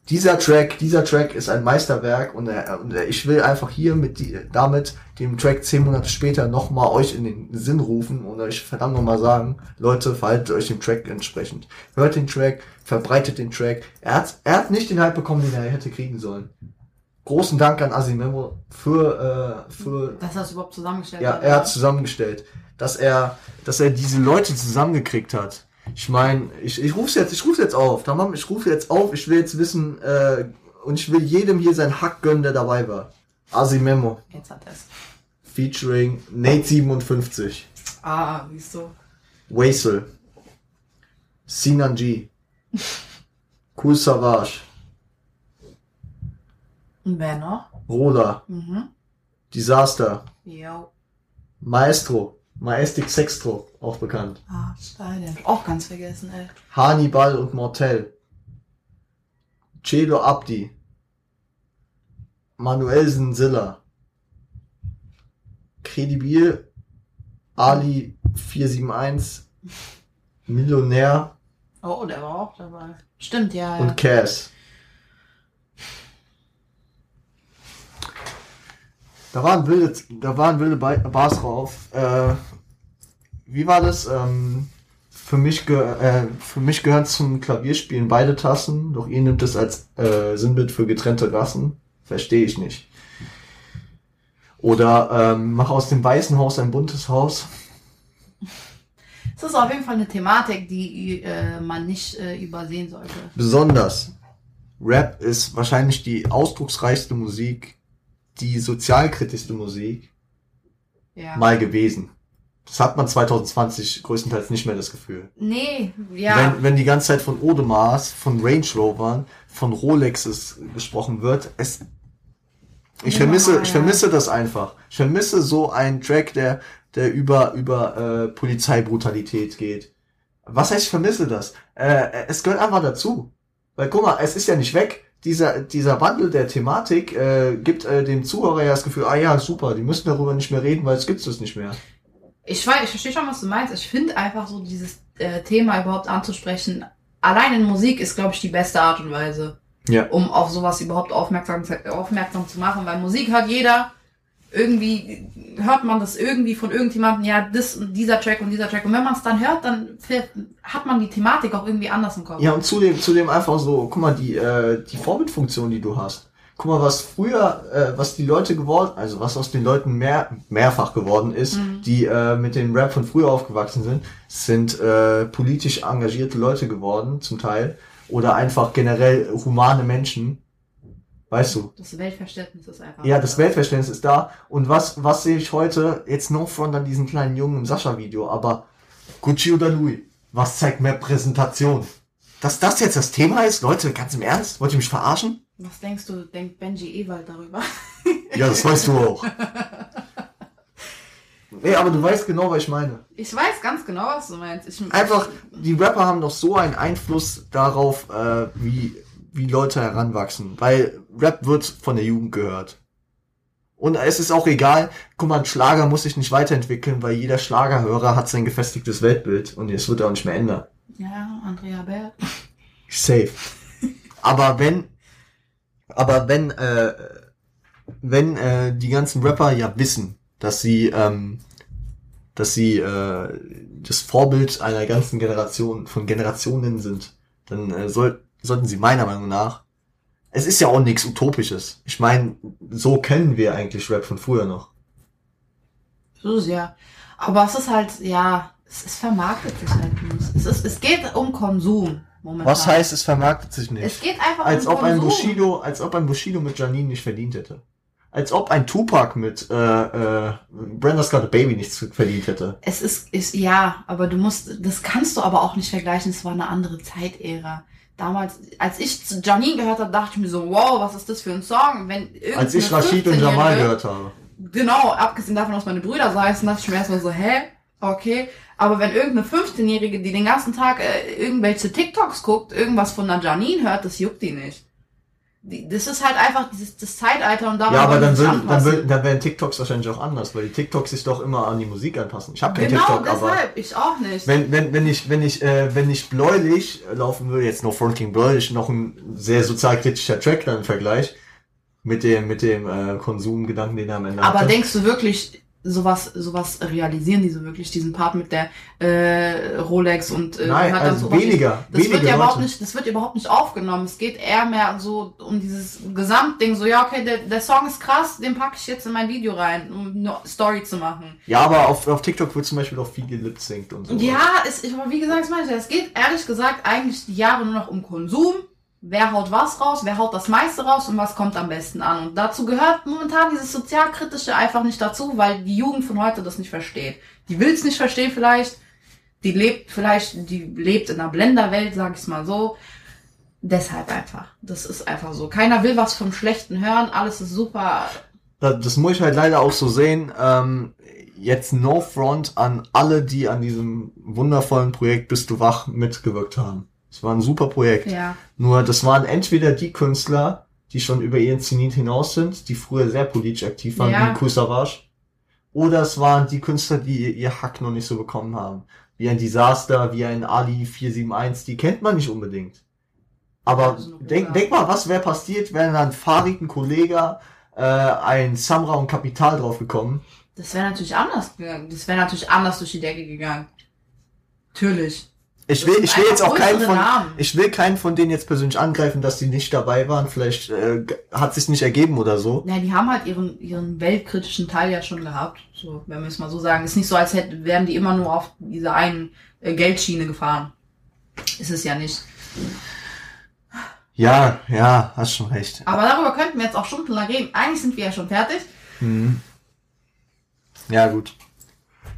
dieser Track, dieser Track ist ein Meisterwerk und, äh, und äh, ich will einfach hier mit die, damit dem Track zehn Monate später nochmal euch in den Sinn rufen und euch verdammt nochmal sagen, Leute, verhaltet euch dem Track entsprechend. Hört den Track, verbreitet den Track. Er hat, er hat nicht den Hype bekommen, den er hätte kriegen sollen. Großen Dank an Asimemo für, äh, für Dass er es überhaupt zusammengestellt ja, hat. er hat zusammengestellt, dass er, dass er diese Leute zusammengekriegt hat. Ich meine, ich, ich rufe jetzt, ich rufe jetzt auf, tamam, ich rufe jetzt auf, ich will jetzt wissen äh, und ich will jedem hier sein Hack gönnen, der dabei war. Asi Memo, Jetzt hat es. featuring Nate 57, Ah, wieso? Waisel, Sinan G, [laughs] Cool Savage, Und wer noch? Roda, Mhm. Disaster, Jo. Maestro, Maestic Sextro, auch bekannt. Ah, Stein, den hab ich auch ganz vergessen, ey. Hannibal und Mortel. Cedo Abdi. Manuelsen Silla. Credibil. Ali 471. Millionär Oh, der war auch dabei. Stimmt, ja, ja. und Cass. Da waren wilde, da waren wilde Ba- Bars drauf. Äh, wie war das? Ähm, für mich, ge äh, für mich gehören zum Klavierspielen beide Tassen, doch ihr nimmt es als äh, Sinnbild für getrennte Rassen. Verstehe ich nicht. Oder ähm, mach aus dem weißen Haus ein buntes Haus. Es ist auf jeden Fall eine Thematik, die äh, man nicht äh, übersehen sollte. Besonders Rap ist wahrscheinlich die ausdrucksreichste Musik, die sozialkritischste Musik Ja. mal gewesen. Das hat man 2020 größtenteils nicht mehr das Gefühl. Nee, ja. Wenn, wenn die ganze Zeit von Audemars, von Range Rovern, von Rolexes gesprochen wird, es ich vermisse, ja. ich vermisse das einfach. Ich vermisse so einen Track, der, der über, über äh, Polizeibrutalität geht. Was heißt, ich vermisse das? Äh, es gehört einfach dazu. Weil guck mal, es ist ja nicht weg. Dieser, dieser Wandel der Thematik äh, gibt äh, dem Zuhörer ja das Gefühl, ah ja, super, die müssen darüber nicht mehr reden, weil es gibt es nicht mehr. Ich weiß, ich verstehe schon, was du meinst. Ich finde einfach so dieses äh, Thema überhaupt anzusprechen. Allein in Musik ist, glaube ich, die beste Art und Weise, Ja. um auf sowas überhaupt aufmerksam, aufmerksam zu machen. Weil Musik hört jeder. Irgendwie hört man das irgendwie von irgendjemandem, ja, das und dieser Track und dieser Track. Und wenn man es dann hört, dann hat man die Thematik auch irgendwie anders im Kopf. Ja, und zudem, zudem einfach so, guck mal, die, äh, die Vorbildfunktion, die du hast. Guck mal, was früher, äh, was die Leute geworden, also was aus den Leuten mehr, mehrfach geworden ist, Mhm. die äh, mit dem Rap von früher aufgewachsen sind, sind äh, politisch engagierte Leute geworden, zum Teil. Oder einfach generell humane Menschen. Weißt du? Das Weltverständnis ist einfach. Ja, das Weltverständnis ist da. Und was, was sehe ich heute? Jetzt no front an diesen kleinen Jungen im Sascha-Video, aber Gucci oder Louis? Was zeigt mehr Präsentation? Dass das jetzt das Thema ist? Leute, ganz im Ernst? Wollt ihr mich verarschen? Was denkst du, denkt Benji Ewald darüber? [laughs] Ja, das weißt du auch. [laughs] Nee, aber du weißt genau, was ich meine. Ich weiß ganz genau, was du meinst. Ich, Einfach, die Rapper haben doch so einen Einfluss darauf, äh, wie, wie Leute heranwachsen. Weil Rap wird von der Jugend gehört. Und es ist auch egal, guck mal, ein Schlager muss sich nicht weiterentwickeln, weil jeder Schlagerhörer hat sein gefestigtes Weltbild und es wird auch nicht mehr ändern. Ja, Andrea Bär. Safe. [laughs] Aber wenn, aber wenn, äh, wenn äh, die ganzen Rapper ja wissen, dass sie, ähm, dass sie äh, das Vorbild einer ganzen Generation von Generationen sind, dann äh, soll, sollten sie meiner Meinung nach, es ist ja auch nichts Utopisches. Ich meine, so kennen wir eigentlich Rap von früher noch. So ja. Aber es ist halt, ja, es, es vermarktet sich halt nicht. Es, ist, es geht um Konsum momentan. Was heißt, es vermarktet sich Es nicht? geht einfach Als um ob ein. Bushido, als ob ein Bushido mit Janine nicht verdient hätte. Als ob ein Tupac mit äh, äh, Brenda's Got a Baby nichts verdient hätte. Es ist, ist, ja, aber du musst, das kannst du aber auch nicht vergleichen. Es war eine andere Zeitära. Damals, als ich zu Janine gehört habe, dachte ich mir so, wow, was ist das für ein Song? Wenn Als ich Rashid und Jamal 15-Jährige gehört habe. Genau, abgesehen davon, dass meine Brüder saßen, dachte ich mir erstmal so, hä? Okay. Aber wenn irgendeine 15-Jährige, die den ganzen Tag äh, irgendwelche TikToks guckt, irgendwas von einer Janine hört, das juckt die nicht. Die, das ist halt einfach dieses das Zeitalter und daran Ja, aber dann, würden, dann, würden, dann wären TikToks wahrscheinlich auch anders, weil die TikToks sich doch immer an die Musik anpassen. Ich habe kein Genau, TikTok, aber deshalb, ich auch nicht. wenn, wenn, wenn ich, wenn ich, äh, wenn ich bläulich laufen würde, jetzt noch Front King bläulich, noch ein sehr sozialkritischer Track dann im Vergleich mit dem, mit dem äh, Konsumgedanken, den er am Ende Aber hatte. denkst du wirklich, sowas, sowas realisieren die so wirklich, diesen Part mit der äh, Rolex und äh, Nein, also so weniger, Das weniger wird ja überhaupt nicht, das wird überhaupt nicht aufgenommen. Es geht eher mehr so um dieses Gesamtding, so ja, okay, der, der Song ist krass, den packe ich jetzt in mein Video rein, um eine Story zu machen. Ja, aber auf, auf TikTok wird zum Beispiel auch viel gelipsingt und so. Ja, es, ich, aber wie gesagt, das meine ich ja, es geht ehrlich gesagt eigentlich die Jahre nur noch um Konsum. Wer haut was raus, wer haut das meiste raus und was kommt am besten an. Und dazu gehört momentan dieses Sozialkritische einfach nicht dazu, weil die Jugend von heute das nicht versteht. Die will es nicht verstehen vielleicht, die lebt vielleicht, die lebt in einer Blenderwelt, sag ich's mal so. Deshalb einfach. Das ist einfach so. Keiner will was vom Schlechten hören, alles ist super. Das, das muss ich halt leider auch so sehen. Ähm, jetzt no front an alle, die an diesem wundervollen Projekt Bist du wach mitgewirkt haben. Es war ein super Projekt. Ja. Nur das waren entweder die Künstler, die schon über ihren Zenit hinaus sind, die früher sehr politisch aktiv waren, Ja. wie Kusavage. Oder es waren die Künstler, die ihr Hack noch nicht so bekommen haben. Wie ein Disaster, wie ein Ali 471, die kennt man nicht unbedingt. Aber denk, denk mal, was wäre passiert, wären dann Farid, ein Kollege, äh, ein Samra und Kapital draufgekommen. Das wäre natürlich anders gegangen. Das wäre natürlich anders durch die Decke gegangen. Natürlich. Ich will, ich will jetzt auch keinen von, Namen. ich will keinen von denen jetzt persönlich angreifen, dass die nicht dabei waren. Vielleicht äh, hat sich nicht ergeben oder so. Ja, die haben halt ihren, ihren weltkritischen Teil ja schon gehabt. So, wenn wir es mal so sagen. Ist nicht so, als hätten, wären die immer nur auf dieser einen äh, Geldschiene gefahren. Ist es ja nicht. Ja, ja, hast schon recht. Aber darüber könnten wir jetzt auch stundenlang reden. Eigentlich sind wir ja schon fertig. Mhm. Ja, gut.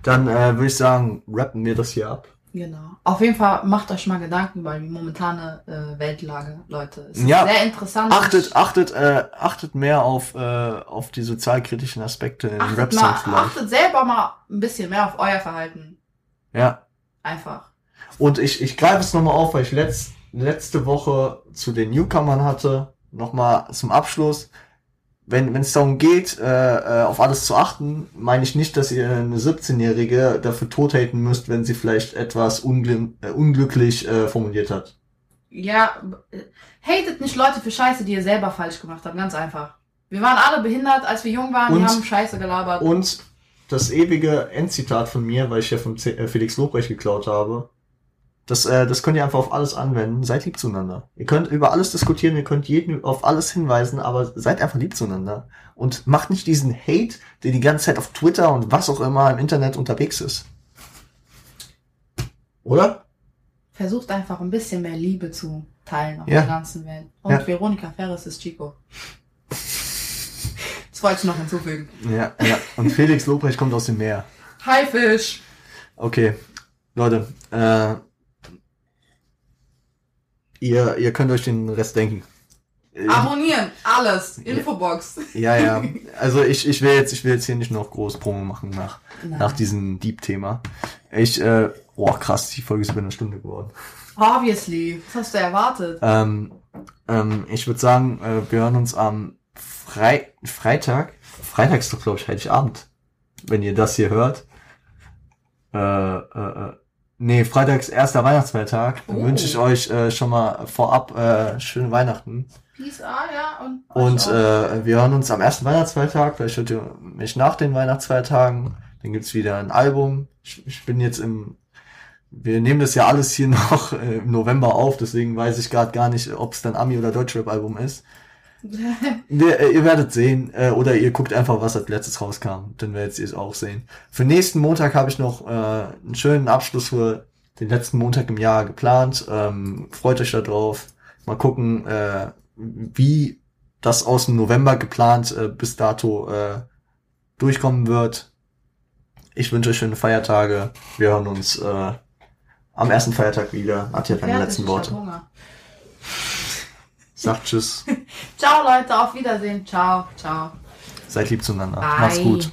Dann äh, würde ich sagen, rappen wir das hier ab. Genau. Auf jeden Fall macht euch mal Gedanken über die momentane äh, Weltlage, Leute. Es ist Ja. sehr interessant. Achtet, achtet, äh, achtet mehr auf, äh, auf die sozialkritischen Aspekte in achtet, Rap-Songs mal, vielleicht. achtet selber mal ein bisschen mehr auf euer Verhalten. Ja. Einfach. Und ich, ich greife es nochmal auf, weil ich letzt, letzte Woche zu den Newcomern hatte. Nochmal zum Abschluss. Wenn es darum geht, äh, äh, auf alles zu achten, meine ich nicht, dass ihr eine 17-Jährige dafür tothaten müsst, wenn sie vielleicht etwas ungl äh, unglücklich äh, formuliert hat. Ja, äh, hatet nicht Leute für Scheiße, die ihr selber falsch gemacht habt. Ganz einfach. Wir waren alle behindert, als wir jung waren. Und- wir haben Scheiße gelabert. Und das ewige Endzitat von mir, weil ich ja von äh, Felix Lobrecht geklaut habe, das, äh, das könnt ihr einfach auf alles anwenden. Seid lieb zueinander. Ihr könnt über alles diskutieren, ihr könnt jeden auf alles hinweisen, aber seid einfach lieb zueinander. Und macht nicht diesen Hate, der die ganze Zeit auf Twitter und was auch immer im Internet unterwegs ist. Oder? Versucht einfach ein bisschen mehr Liebe zu teilen auf Ja. der ganzen Welt. Und Ja. Veronika Ferris ist Chico. Das wollte ich noch hinzufügen. Ja, ja. Und Felix Lobrecht kommt aus dem Meer. Haifisch. Okay, Leute, äh, ihr, ihr könnt euch den Rest denken. Äh, Abonnieren. Alles. Infobox. Ja, ja. [laughs] Also ich, ich will jetzt, ich will jetzt hier nicht noch groß Promo machen nach, Nein. nach diesem Deep-Thema. Ich, äh, oh krass, die Folge ist über eine Stunde geworden. Obviously. Was hast du erwartet? Ähm, ähm, ich würde sagen, äh, wir hören uns am Frei Freitag. Freitag ist doch, glaube ich, Heiligabend. Wenn ihr das hier hört. Äh, äh, äh, nee, Freitag ist erster Weihnachtsfeiertag. Dann Oh. wünsche ich euch äh, schon mal vorab äh, schöne Weihnachten. Peace, ah, ja. Und, Und äh, wir hören uns am ersten Weihnachtsfeiertag. Vielleicht hört ihr mich nach den Weihnachtsfeiertagen. Dann gibt's wieder ein Album. Ich, ich bin jetzt im wir nehmen das ja alles hier [laughs] noch äh, im November auf, deswegen weiß ich gerade gar nicht, ob es dann Ami- oder Deutschrap-Album ist. Wir, äh, ihr werdet sehen, äh, oder ihr guckt einfach, was als letztes rauskam, dann werdet ihr es auch sehen. Für nächsten Montag habe ich noch äh, einen schönen Abschluss für den letzten Montag im Jahr geplant. Ähm, freut euch da drauf. Mal gucken, äh, wie das aus dem November geplant äh, bis dato äh, durchkommen wird. Ich wünsche euch schöne Feiertage. Wir hören uns äh, am ersten Feiertag wieder. Hat keine Fertig, letzten Worte. Sagt Tschüss. [laughs] Ciao Leute, auf Wiedersehen. Ciao, ciao. Seid lieb zueinander. Bye. Macht's gut.